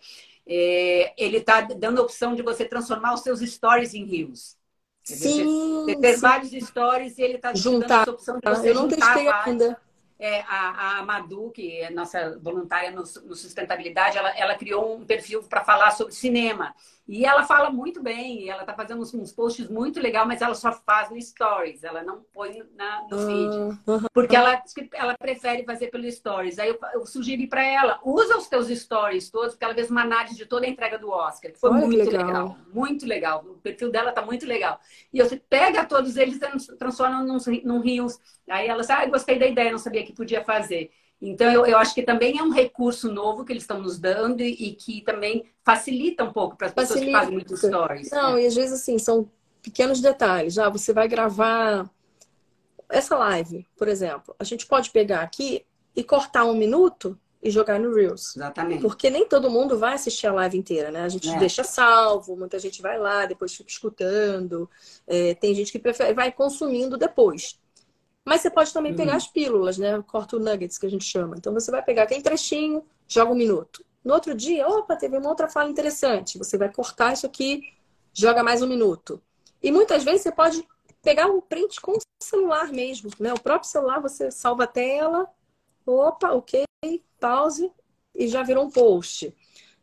É, ele está dando a opção de você transformar os seus stories em reels. Sim, você, ter vários stories e ele está dando essa opção de você Eu não testei ainda. É, a, a Madu, que é nossa voluntária no, no sustentabilidade, ela, ela criou um perfil para falar sobre cinema. E ela fala muito bem, ela está fazendo uns, uns, posts muito legal, mas ela só faz no Stories, ela não põe na, no feed. Ah, porque ela, ela prefere fazer pelo Stories. Aí eu, eu sugeri para ela, usa os teus Stories todos, porque ela fez uma análise de toda a entrega do Oscar, que foi Olha muito legal. legal. Muito legal. O perfil dela tá muito legal. E você pega todos eles e transforma num, num Reels. Aí ela disse, ah, gostei da ideia, não sabia que podia fazer. Então, eu, eu acho que também é um recurso novo que eles estão nos dando e, e que também facilita um pouco para as pessoas que fazem muitos stories. Não, né? e às vezes, assim, são pequenos detalhes. Ah, você vai gravar essa live, por exemplo. A gente pode pegar aqui e cortar um minuto e jogar no Reels. Exatamente. Porque nem todo mundo vai assistir a live inteira, né? A gente é. deixa salvo, muita gente vai lá, depois fica escutando. É, tem gente que prefere, vai consumindo depois. Mas você pode também uhum. pegar as pílulas, né? Corta o nuggets que a gente chama. Então você vai pegar aquele trechinho, joga um minuto. No outro dia, opa, teve uma outra fala interessante. Você vai cortar isso aqui, joga mais um minuto. E muitas vezes você pode pegar um print com o celular mesmo, né? O próprio celular você salva a tela, opa, ok, pause e já virou um post.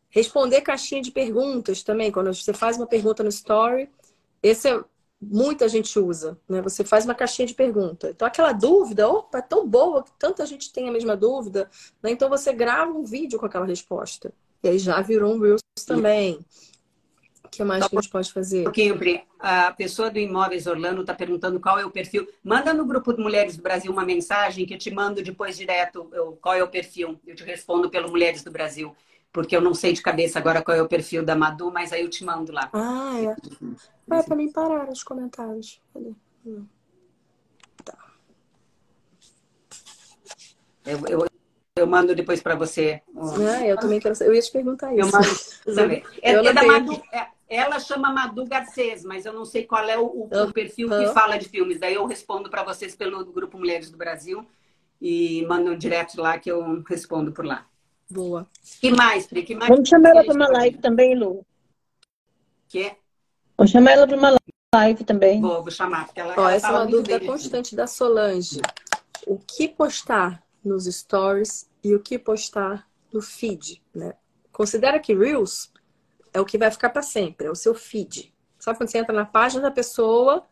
Responder caixinha de perguntas também, quando você faz uma pergunta no story, esse é muita gente usa, né? Você faz uma caixinha de pergunta. Então, aquela dúvida, opa, é tão boa que tanta gente tem a mesma dúvida, né? Então, você grava um vídeo com aquela resposta. E aí já virou um Reels também. O que mais que a gente pode fazer? Kimbre, a pessoa do Imóveis Orlando está perguntando qual é o perfil. Manda no grupo de Mulheres do Brasil uma mensagem que eu te mando depois direto qual é o perfil. Eu te respondo pelo Mulheres do Brasil porque eu não sei de cabeça agora qual é o perfil da Madu, mas aí eu te mando lá. Ah, é. É, pra mim parar os comentários. Tá. Eu, eu, eu mando depois para você. Ah, eu também quero saber. Eu ia te perguntar isso. Eu mando também. É, é da Madu, é, ela chama Madu Garcês, mas eu não sei qual é o, o, o perfil que fala de filmes. Daí eu respondo para vocês pelo Grupo Mulheres do Brasil e mando direto lá que eu respondo por lá. Boa. que mais, Pri? Que mais Vamos chamar ela para uma live também, Lu. Que? Vou chamar ela para uma live também. Vou, vou chamar, porque ela, Ó, essa é uma dúvida constante da Solange. O que postar nos stories e o que postar no feed, né? Considera que Reels é o que vai ficar para sempre, é o seu feed. Sabe quando você entra na página da pessoa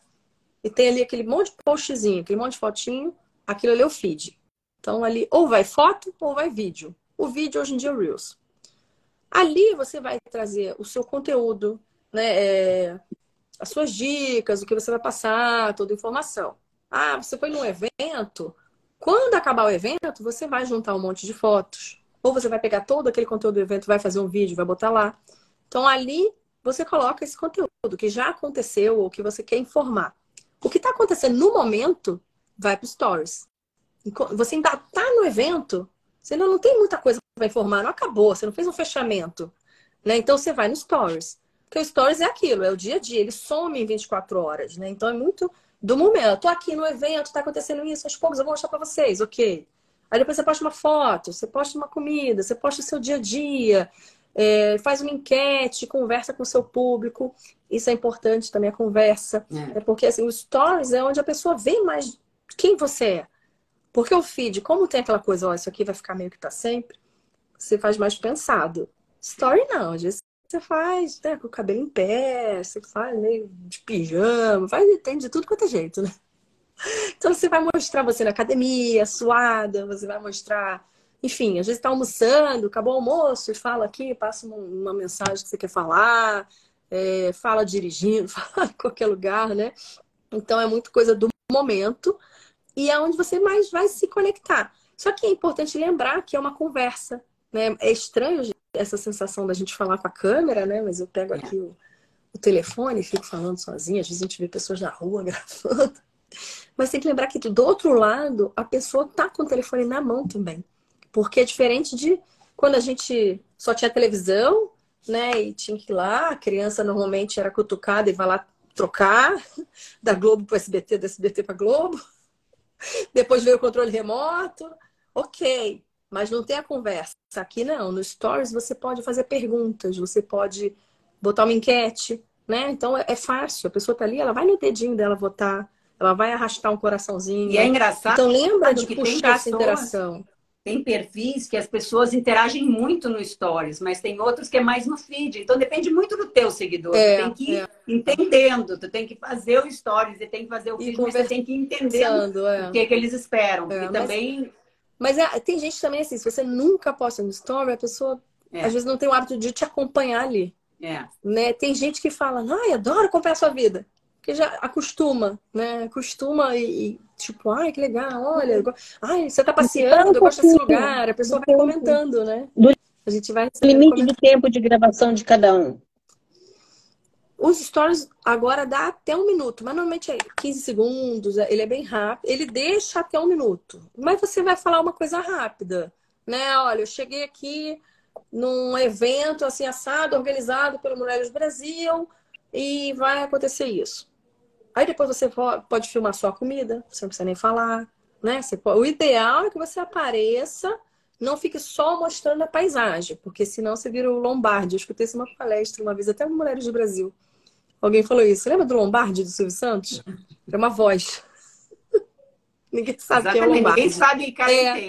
e tem ali aquele monte de postzinho, aquele monte de fotinho, aquilo ali é o feed. Então ali ou vai foto ou vai vídeo. O vídeo hoje em dia é o Reels. Ali você vai trazer o seu conteúdo, né? É, as suas dicas, o que você vai passar, toda a informação. Ah, você foi num evento. Quando acabar o evento, você vai juntar um monte de fotos. Ou você vai pegar todo aquele conteúdo do evento, vai fazer um vídeo, vai botar lá. Então ali você coloca esse conteúdo que já aconteceu ou que você quer informar. O que está acontecendo no momento vai para Stories. Você ainda está no evento, você ainda não tem muita coisa para informar, não acabou, você não fez um fechamento. Né? Então você vai no Stories. Porque o Stories é aquilo, é o dia a dia, ele some em 24 horas, né? Então é muito do momento. Eu tô aqui no evento, tá acontecendo isso, aos poucos eu vou mostrar para vocês, ok. Aí depois você posta uma foto, você posta uma comida, você posta o seu dia a dia, é, faz uma enquete, conversa com o seu público. Isso é importante também, a conversa. É. é porque assim, o Stories é onde a pessoa vê mais quem você é. Porque o feed, como tem aquela coisa, ó, isso aqui vai ficar meio que para sempre, você faz mais pensado. Story não, às vezes você faz né, com o cabelo em pé, você faz meio de pijama, faz, tem de tudo quanto é jeito, né? Então você vai mostrar você na academia, suada, você vai mostrar, enfim, às vezes está almoçando, acabou o almoço e fala aqui, passa uma, uma mensagem que você quer falar, é, fala dirigindo, fala em qualquer lugar, né? Então é muito coisa do momento e é onde você mais vai se conectar. Só que é importante lembrar que é uma conversa, né? É estranho essa sensação da gente falar com a câmera, né? Mas eu pego aqui o, o telefone e fico falando sozinha. Às vezes a gente vê pessoas na rua gravando. Mas tem que lembrar que do outro lado, a pessoa tá com o telefone na mão também. Porque é diferente de quando a gente só tinha televisão, né? E tinha que ir lá, a criança normalmente era cutucada e vai lá trocar da Globo para SBT, da SBT para Globo. Depois veio o controle remoto. Ok, mas não tem a conversa. Aqui não. No Stories você pode fazer perguntas, você pode botar uma enquete, né? Então é, é fácil. A pessoa tá ali, ela vai no dedinho dela votar. ela vai arrastar um coraçãozinho. E é engraçado. Então lembra de puxar essa interação. Tem perfis que as pessoas interagem muito no Stories, mas tem outros que é mais no feed. Então depende muito do teu seguidor. É, tu tem que ir é. entendendo, tu tem que fazer o Stories e tem que fazer o feed, mas você tem que ir entendendo é. o que, que eles esperam. É, e também. Mas é, tem gente também assim, se você nunca posta no Story, a pessoa é. às vezes não tem o hábito de te acompanhar ali. Né? Tem gente que fala, ai, adoro acompanhar a sua vida. Porque já acostuma, né? Acostuma e, tipo, ai, que legal, olha, ai, você tá passeando, eu gosto desse lugar, a pessoa vai comentando, né? A gente vai. Limite de tempo de gravação de cada um. Os stories agora dá até um minuto, mas normalmente é 15 segundos, ele é bem rápido, ele deixa até um minuto. Mas você vai falar uma coisa rápida, né? Olha, eu cheguei aqui num evento assim assado, organizado pelo Mulheres Brasil, e vai acontecer isso. Aí depois você pode filmar só a comida, você não precisa nem falar, né? Pode... O ideal é que você apareça, não fique só mostrando a paisagem, porque senão você vira o Lombardi. Eu escutei isso uma palestra uma vez, até Mulheres do Brasil. Alguém falou isso. Lembra do Lombardi, do Silvio Santos? É uma voz. ninguém sabe Exatamente. quem é o Lombardi. Ninguém sabe cara é.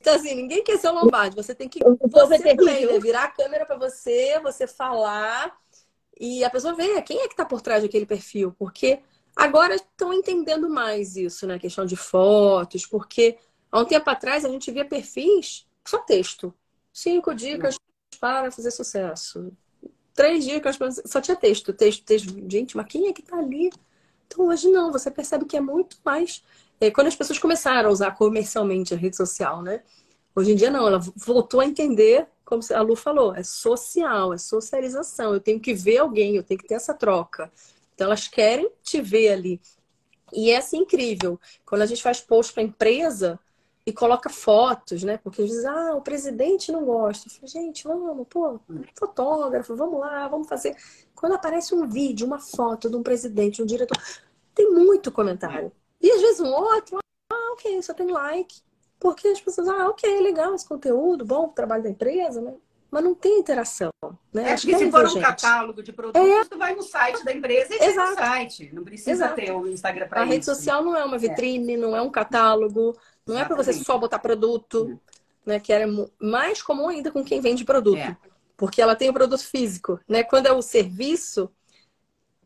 Então, assim, ninguém quer ser o Lombardi. Você tem que você também, né? virar a câmera para você, você falar e a pessoa vê quem é que está por trás daquele perfil, porque agora estão entendendo mais isso, né? A questão de fotos, porque há um tempo atrás a gente via perfis só texto. Cinco dicas para fazer sucesso. Três dicas para... Só tinha texto, texto, texto. Gente, mas quem é que está ali? Então hoje não, você percebe que é muito mais. É, quando as pessoas começaram a usar comercialmente a rede social, né? Hoje em dia não, ela voltou a entender como a Lu falou, é social, é socialização. Eu tenho que ver alguém, eu tenho que ter essa troca. Então elas querem te ver ali. E é assim incrível. Quando a gente faz post para empresa e coloca fotos, né? Porque vezes, ah, o presidente não gosta. Eu falo, gente, vamos, pô, fotógrafo, vamos lá, vamos fazer. Quando aparece um vídeo, uma foto de um presidente, um diretor, tem muito comentário. E às vezes um outro, ah, ok, só tem like. Porque as pessoas, ah, ok, legal esse conteúdo, bom pro trabalho da empresa, né? Mas não tem interação. Né? É, Acho que se for um gente. catálogo de produtos, é. tu vai no site da empresa e Exato. tem no site. Não precisa Exato. ter o Instagram para isso. A rede social não é uma vitrine, é. não é um catálogo, não Exatamente. é para você só botar produto, né? Que era mais comum ainda com quem vende produto. É. Porque ela tem o produto físico, né? Quando é o serviço,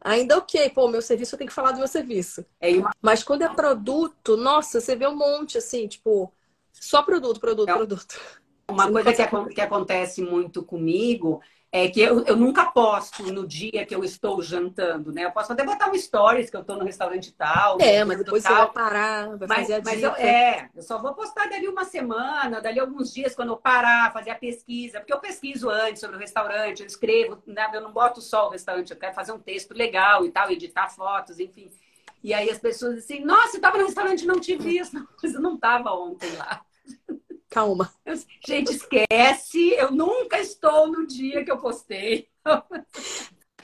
Ainda ok, pô, meu serviço eu tenho que falar do meu serviço. É uma... Mas quando é produto, nossa, você vê um monte assim, tipo, só produto, produto, é, produto. Uma coisa que, que acontece muito comigo é que eu, eu nunca posto no dia que eu estou jantando, né? Eu posso até botar um stories que eu estou no restaurante tal. É, mas depois tal. você vai parar, vai mas, fazer a mas eu, é, eu só vou postar dali uma semana, dali alguns dias, quando eu parar, fazer a pesquisa, porque eu pesquiso antes sobre o restaurante, eu escrevo, né? eu não boto só o restaurante, eu quero fazer um texto legal e tal, editar fotos, enfim. E aí as pessoas assim, nossa, eu estava no restaurante e não te vi, mas eu não estava ontem lá. Calma. Gente, esquece, eu nunca estou no dia que eu postei.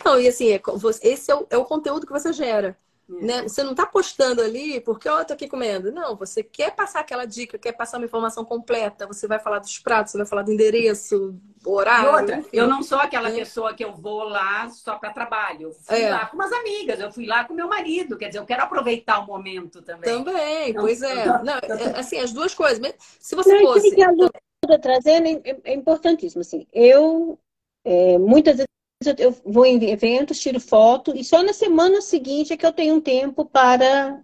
Não, e assim, é esse é o, é o conteúdo que você gera. Né? Você não está postando ali porque eu tô aqui comendo. Não, você quer passar aquela dica, quer passar uma informação completa. Você vai falar dos pratos, você vai falar do endereço, horário. E outra, eu não sou aquela é. pessoa que eu vou lá só para trabalho. Eu fui é. lá com umas amigas, eu fui lá com meu marido. Quer dizer, eu quero aproveitar o momento também. Também, então, pois é. Não, é, assim, as duas coisas. Se você não, fosse. Que a Lu está trazendo é, é importantíssimo. Assim, eu é, muitas vezes eu vou em eventos, tiro foto, e só na semana seguinte é que eu tenho um tempo para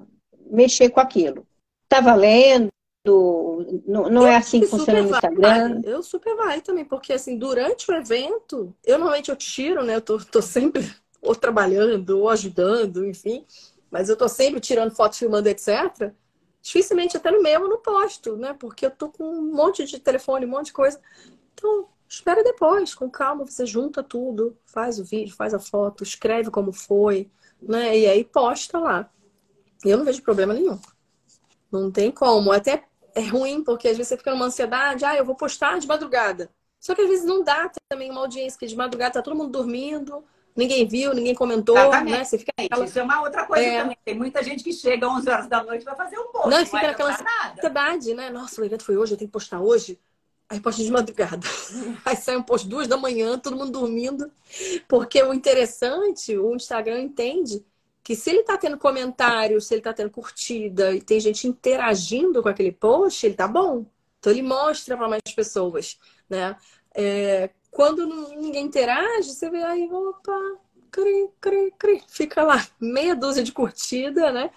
mexer com aquilo. Tá valendo? Não, não é assim que funciona no Instagram? Eu super vai também, porque assim, durante o evento, eu normalmente eu tiro, né? Eu tô, tô sempre ou trabalhando, ou ajudando, enfim, mas eu tô sempre tirando foto, filmando, etc. Dificilmente até no meu eu não posto, né? Porque eu tô com um monte de telefone, um monte de coisa. Então, Espera depois, com calma, você junta tudo, faz o vídeo, faz a foto, escreve como foi, né? E aí posta lá. Eu não vejo problema nenhum. Não tem como. Até é ruim, porque às vezes você fica numa ansiedade, ah, eu vou postar de madrugada. Só que às vezes não dá também uma audiência que de madrugada tá todo mundo dormindo, ninguém viu, ninguém comentou, Exatamente. né? Você fica aquela... Isso é uma outra coisa é... também. Tem muita gente que chega às 11 horas da noite para fazer um post. Não, e fica naquela ansiedade, né? Nossa, o evento foi hoje, eu tenho que postar hoje. Aí posta de madrugada. Aí sai um post duas da manhã, todo mundo dormindo. Porque o interessante, o Instagram entende que se ele está tendo comentários, se ele está tendo curtida e tem gente interagindo com aquele post, ele tá bom. Então ele mostra para mais pessoas, né? É, quando ninguém interage, você vê aí, opa, cri, cri, cri, fica lá meia dúzia de curtida, né?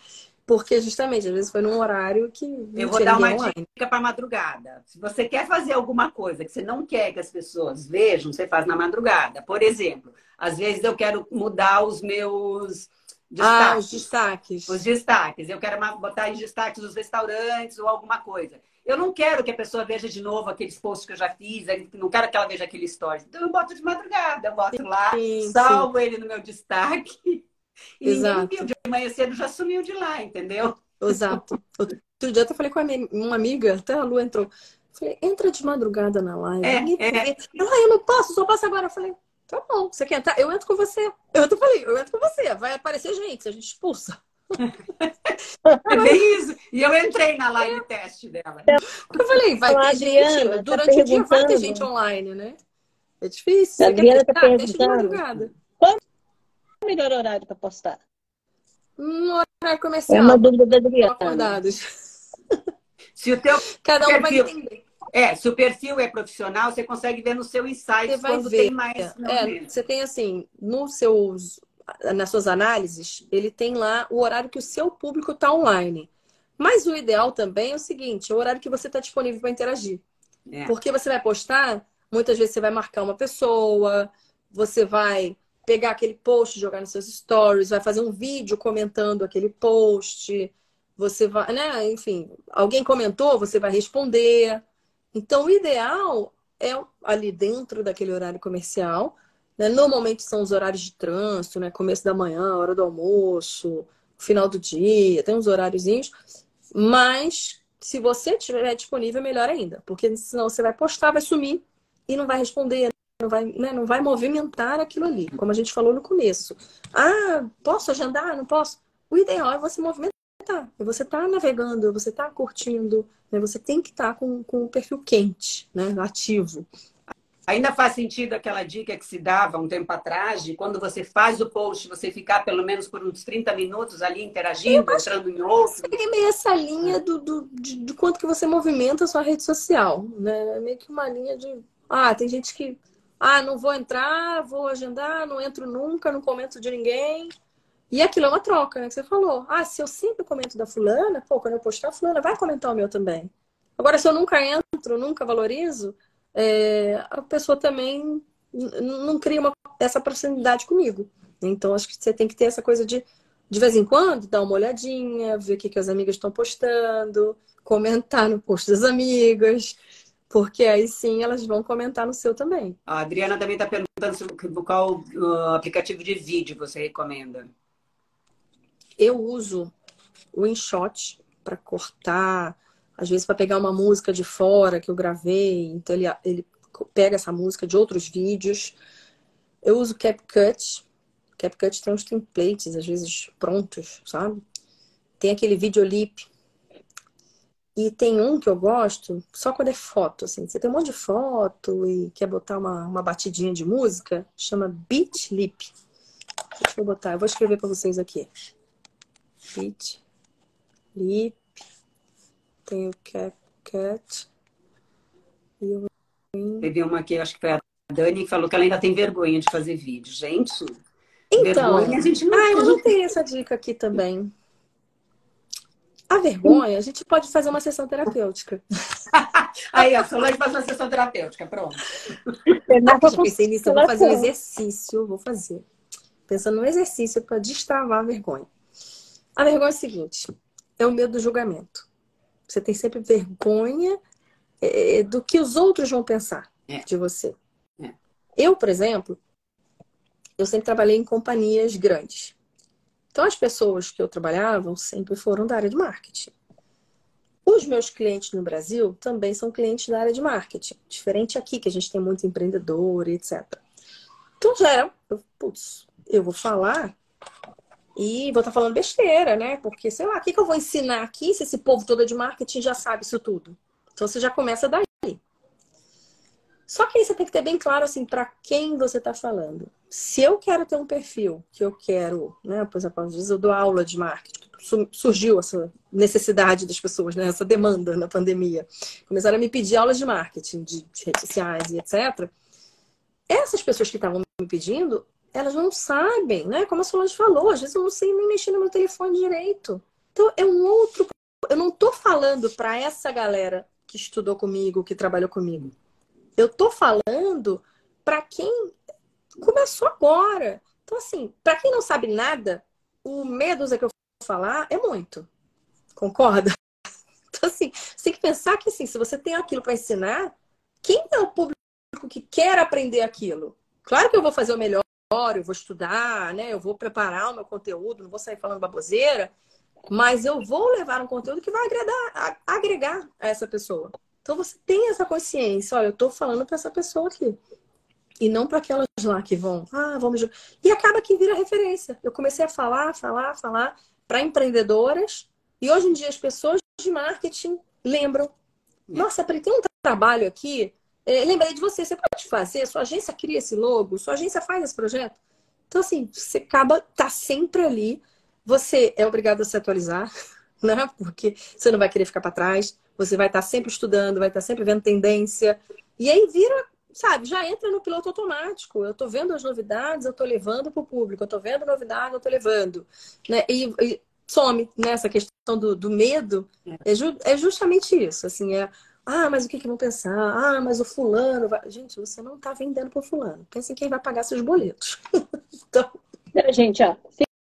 Porque justamente, às vezes foi num horário que. Eu vou dar uma online. dica para madrugada. Se você quer fazer alguma coisa que você não quer que as pessoas vejam, você faz na madrugada. Por exemplo, às vezes eu quero mudar os meus destaques. Ah, os destaques. Os destaques. Eu quero botar em destaques os restaurantes ou alguma coisa. Eu não quero que a pessoa veja de novo aqueles posts que eu já fiz, não quero que ela veja aquele stories. Então eu boto de madrugada, eu boto lá, sim, salvo sim. ele no meu destaque. E Exato. ninguém viu. De manhã cedo já sumiu de lá, entendeu? Exato. Outro dia eu falei com uma amiga, até a Lu entrou. Falei, entra de madrugada na live. É, é. Ela, ah, eu não posso, só posso agora. Eu falei, tá bom, você quer entrar? Eu entro com você. Eu falei, eu entro com você. Vai aparecer gente, a gente expulsa. É bem isso. E eu entrei na live é. teste dela. Eu falei, vai Olá, ter gente. Tá durante tá o dia vai ter gente online, né? É difícil. A Adriana está perguntando. Qual é o melhor horário para postar? Um horário comercial. É uma dúvida da Adriana. Acordados. Se o teu Cada um perfil... vai entender. É, se o perfil é profissional, você consegue ver no seu insight quando ver. tem mais. É, você tem assim, nos seus nas suas análises, ele tem lá o horário que o seu público está online. Mas o ideal também é o seguinte: é o horário que você está disponível para interagir. É. Porque você vai postar, muitas vezes você vai marcar uma pessoa, você vai pegar aquele post, jogar nos seus stories, vai fazer um vídeo comentando aquele post, você vai, né? Enfim, alguém comentou, você vai responder. Então, o ideal é ali dentro daquele horário comercial né? Normalmente são os horários de trânsito, né? Começo da manhã, hora do almoço, final do dia, tem uns horáriozinhos. Mas se você tiver disponível, melhor ainda. Porque senão você vai postar, vai sumir e não vai responder, não vai, né? não vai movimentar aquilo ali, como a gente falou no começo. Ah, posso agendar? Não posso? O ideal é você movimentar. É você tá navegando, você tá curtindo, né? Você tem que estar tá com, com o perfil quente, né? Ativo. Ainda faz sentido aquela dica que se dava um tempo atrás, de quando você faz o post, você ficar pelo menos por uns 30 minutos ali interagindo, entrando em outro? É meio essa linha do, do, de, de, quanto que você movimenta a sua rede social. Né? É meio que uma linha de. Ah, tem gente que. Ah, não vou entrar, vou agendar, não entro nunca, não comento de ninguém. E aquilo é uma troca, né? Que você falou. Ah, se eu sempre comento da fulana, pô, quando eu postar a fulana, vai comentar o meu também. Agora, se eu nunca entro, nunca valorizo, é, a pessoa também não cria uma, essa proximidade comigo. Então, acho que você tem que ter essa coisa de, de vez em quando, dar uma olhadinha, ver o que, que as amigas estão postando, comentar no post das amigas, porque aí sim elas vão comentar no seu também. A Adriana também está perguntando qual uh, aplicativo de vídeo você recomenda. Eu uso o InShot para cortar às vezes para pegar uma música de fora que eu gravei, então ele, ele pega essa música de outros vídeos. Eu uso CapCut. CapCut tem uns templates, às vezes prontos, sabe? Tem aquele Videolip. E tem um que eu gosto só quando é foto, assim. Você tem um monte de foto e quer botar uma, uma batidinha de música, chama Beat Lip. Deixa eu botar, eu vou escrever para vocês aqui. Beat Lip tem o CapCut. E eu... Teve uma aqui, acho que foi a Dani, que falou que ela ainda tem vergonha de fazer vídeo. Gente, então, vergonha a gente não ah, eu não tenho essa dica aqui também. A vergonha, a gente pode fazer uma sessão terapêutica. Aí, a Solange faz uma sessão terapêutica, pronto. Eu já pensei nisso, eu vou fazer um exercício, vou fazer. Pensando no exercício para destravar a vergonha. A vergonha é o seguinte: é o medo do julgamento. Você tem sempre vergonha é, é, do que os outros vão pensar é. de você. É. Eu, por exemplo, eu sempre trabalhei em companhias grandes. Então, as pessoas que eu trabalhava sempre foram da área de marketing. Os meus clientes no Brasil também são clientes da área de marketing. Diferente aqui, que a gente tem muito empreendedor, etc. Então, já era, putz, eu vou falar e vou estar tá falando besteira, né? Porque, sei lá, o que, que eu vou ensinar aqui se esse povo todo de marketing já sabe isso tudo? Então você já começa daí. Só que aí você tem que ter bem claro assim para quem você está falando. Se eu quero ter um perfil que eu quero, né, por exemplo, às vezes eu dou aula de marketing, surgiu essa necessidade das pessoas, né, essa demanda na pandemia. Começaram a me pedir aulas de marketing, de, de redes sociais e etc. Essas pessoas que estavam me pedindo, elas não sabem, né? Como a Solange falou, às vezes eu não sei nem mexer no meu telefone direito. Então é um outro. Eu não estou falando para essa galera que estudou comigo, que trabalhou comigo. Eu estou falando para quem começou agora. Então, assim, para quem não sabe nada, o medo que eu vou falar é muito. Concorda? Então, assim, você tem que pensar que, assim, se você tem aquilo para ensinar, quem é o público que quer aprender aquilo? Claro que eu vou fazer o melhor, eu vou estudar, né? Eu vou preparar o meu conteúdo, não vou sair falando baboseira, mas eu vou levar um conteúdo que vai agregar, agregar a essa pessoa. Então você tem essa consciência, olha, eu estou falando para essa pessoa aqui. E não para aquelas lá que vão, ah, vamos. E acaba que vira referência. Eu comecei a falar, falar, falar para empreendedoras. E hoje em dia as pessoas de marketing lembram. Nossa, tem um trabalho aqui. É, lembrei de você, você pode fazer? Sua agência cria esse logo? Sua agência faz esse projeto? Então, assim, você acaba, tá sempre ali. Você é obrigado a se atualizar, né? Porque você não vai querer ficar para trás. Você vai estar sempre estudando, vai estar sempre vendo tendência. E aí vira, sabe, já entra no piloto automático. Eu estou vendo as novidades, eu estou levando para o público. Eu estou vendo novidade, eu estou levando. Né? E, e, some nessa né? questão do, do medo. É. É, ju, é, justamente isso. Assim, é, ah, mas o que, que vão pensar? Ah, mas o fulano vai... Gente, você não está vendendo para o fulano. Pensa em quem vai pagar seus boletos. então... Gente, ó,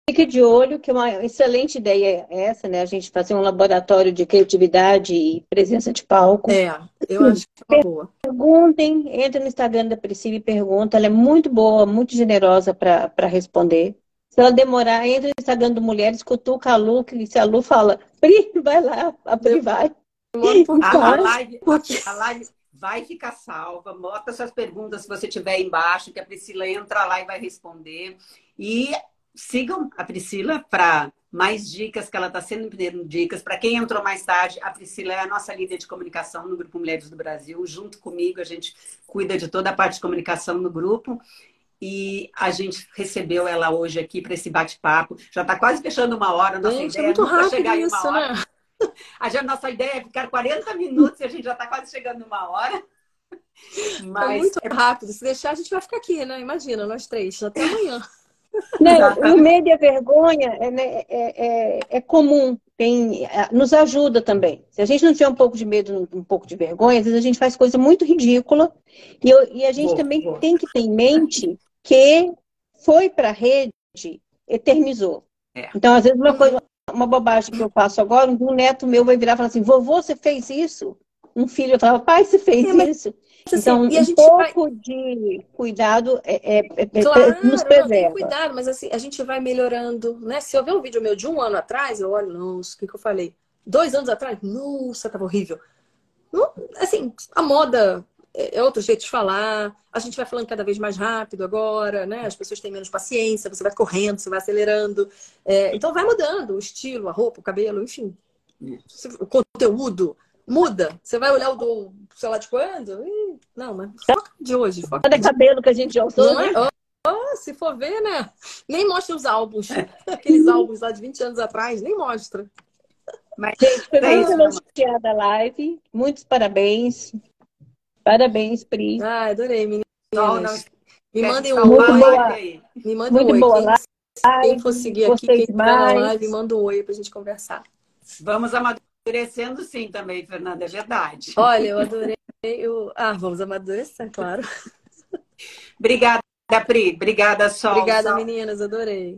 Fique de olho, que uma excelente ideia é essa, né? A gente fazer um laboratório de criatividade e presença de palco. É, eu acho que é uma boa. Perguntem, entre no Instagram da Priscila e pergunta. Ela é muito boa, muito generosa para responder. Se ela demorar, entre no Instagram do Mulheres, cutuca a Lu, que se a Lu fala, Pri, vai lá, a Pri vai. A, live, a live vai ficar salva. Bota suas perguntas se você tiver embaixo, que a Priscila entra lá e vai responder. E sigam a Priscila para mais dicas, que ela está sempre dando dicas. Para quem entrou mais tarde, a Priscila é a nossa líder de comunicação no Grupo Mulheres do Brasil. Junto comigo, a gente cuida de toda a parte de comunicação no grupo. E a gente recebeu ela hoje aqui para esse bate-papo. Já está quase fechando uma hora. Nossa gente, ideia é muito rápido chegar isso, em uma hora. Né? A nossa ideia é ficar 40 minutos e a gente já está quase chegando uma hora. Mas é muito rápido. Se deixar, a gente vai ficar aqui, né? Imagina, nós três, até amanhã. Não, o medo e a vergonha é, né, é, é, é, comum, tem, é, nos ajuda também. Se a gente não tiver um pouco de medo, um pouco de vergonha, às vezes a gente faz coisa muito ridícula. E, eu, e a gente boa, também boa. tem que ter em mente que foi para a rede, eternizou. É. Então, às vezes, uma coisa, uma bobagem que eu faço agora, um neto meu vai virar e falar assim: vovô, você fez isso? Um filho fala, pai, você fez é, isso? Assim, então, um pouco vai... de cuidado é, é, é, é claro, nos preserva. Não, cuidado, mas assim, a gente vai melhorando, né? Se eu ver um vídeo meu de um ano atrás, eu olho, nossa, o que, que eu falei? Dois anos atrás, nossa, tava horrível. Não, assim, a moda é, é outro jeito de falar, a gente vai falando cada vez mais rápido agora, né? As pessoas têm menos paciência, você vai correndo, você vai acelerando. É, então vai mudando o estilo, a roupa, o cabelo, enfim. O conteúdo muda. Você vai olhar o do, sei lá de quando? Ih, não, mas foca de hoje. Foca Cada cabelo que a gente já usou, né? Oh, oh, se for ver, né? Nem mostra os álbuns. Aqueles álbuns lá de 20 anos atrás, nem mostra. Mas, gente, foi muito elogiada a live. Muitos parabéns. Parabéns, Pri. Ah, adorei, meninas. Não, não. Me mandem um oi. Me mandem um oi. Boa quem, live. quem for seguir aqui, quem tiver na live, manda um oi pra gente conversar. Vamos amadurecer amadurecendo sim também, Fernanda, é verdade. Olha, eu adorei. o Ah, vamos amadurecer, claro. Obrigada, Pri. Obrigada, Sol. Obrigada, Sol. meninas. Adorei.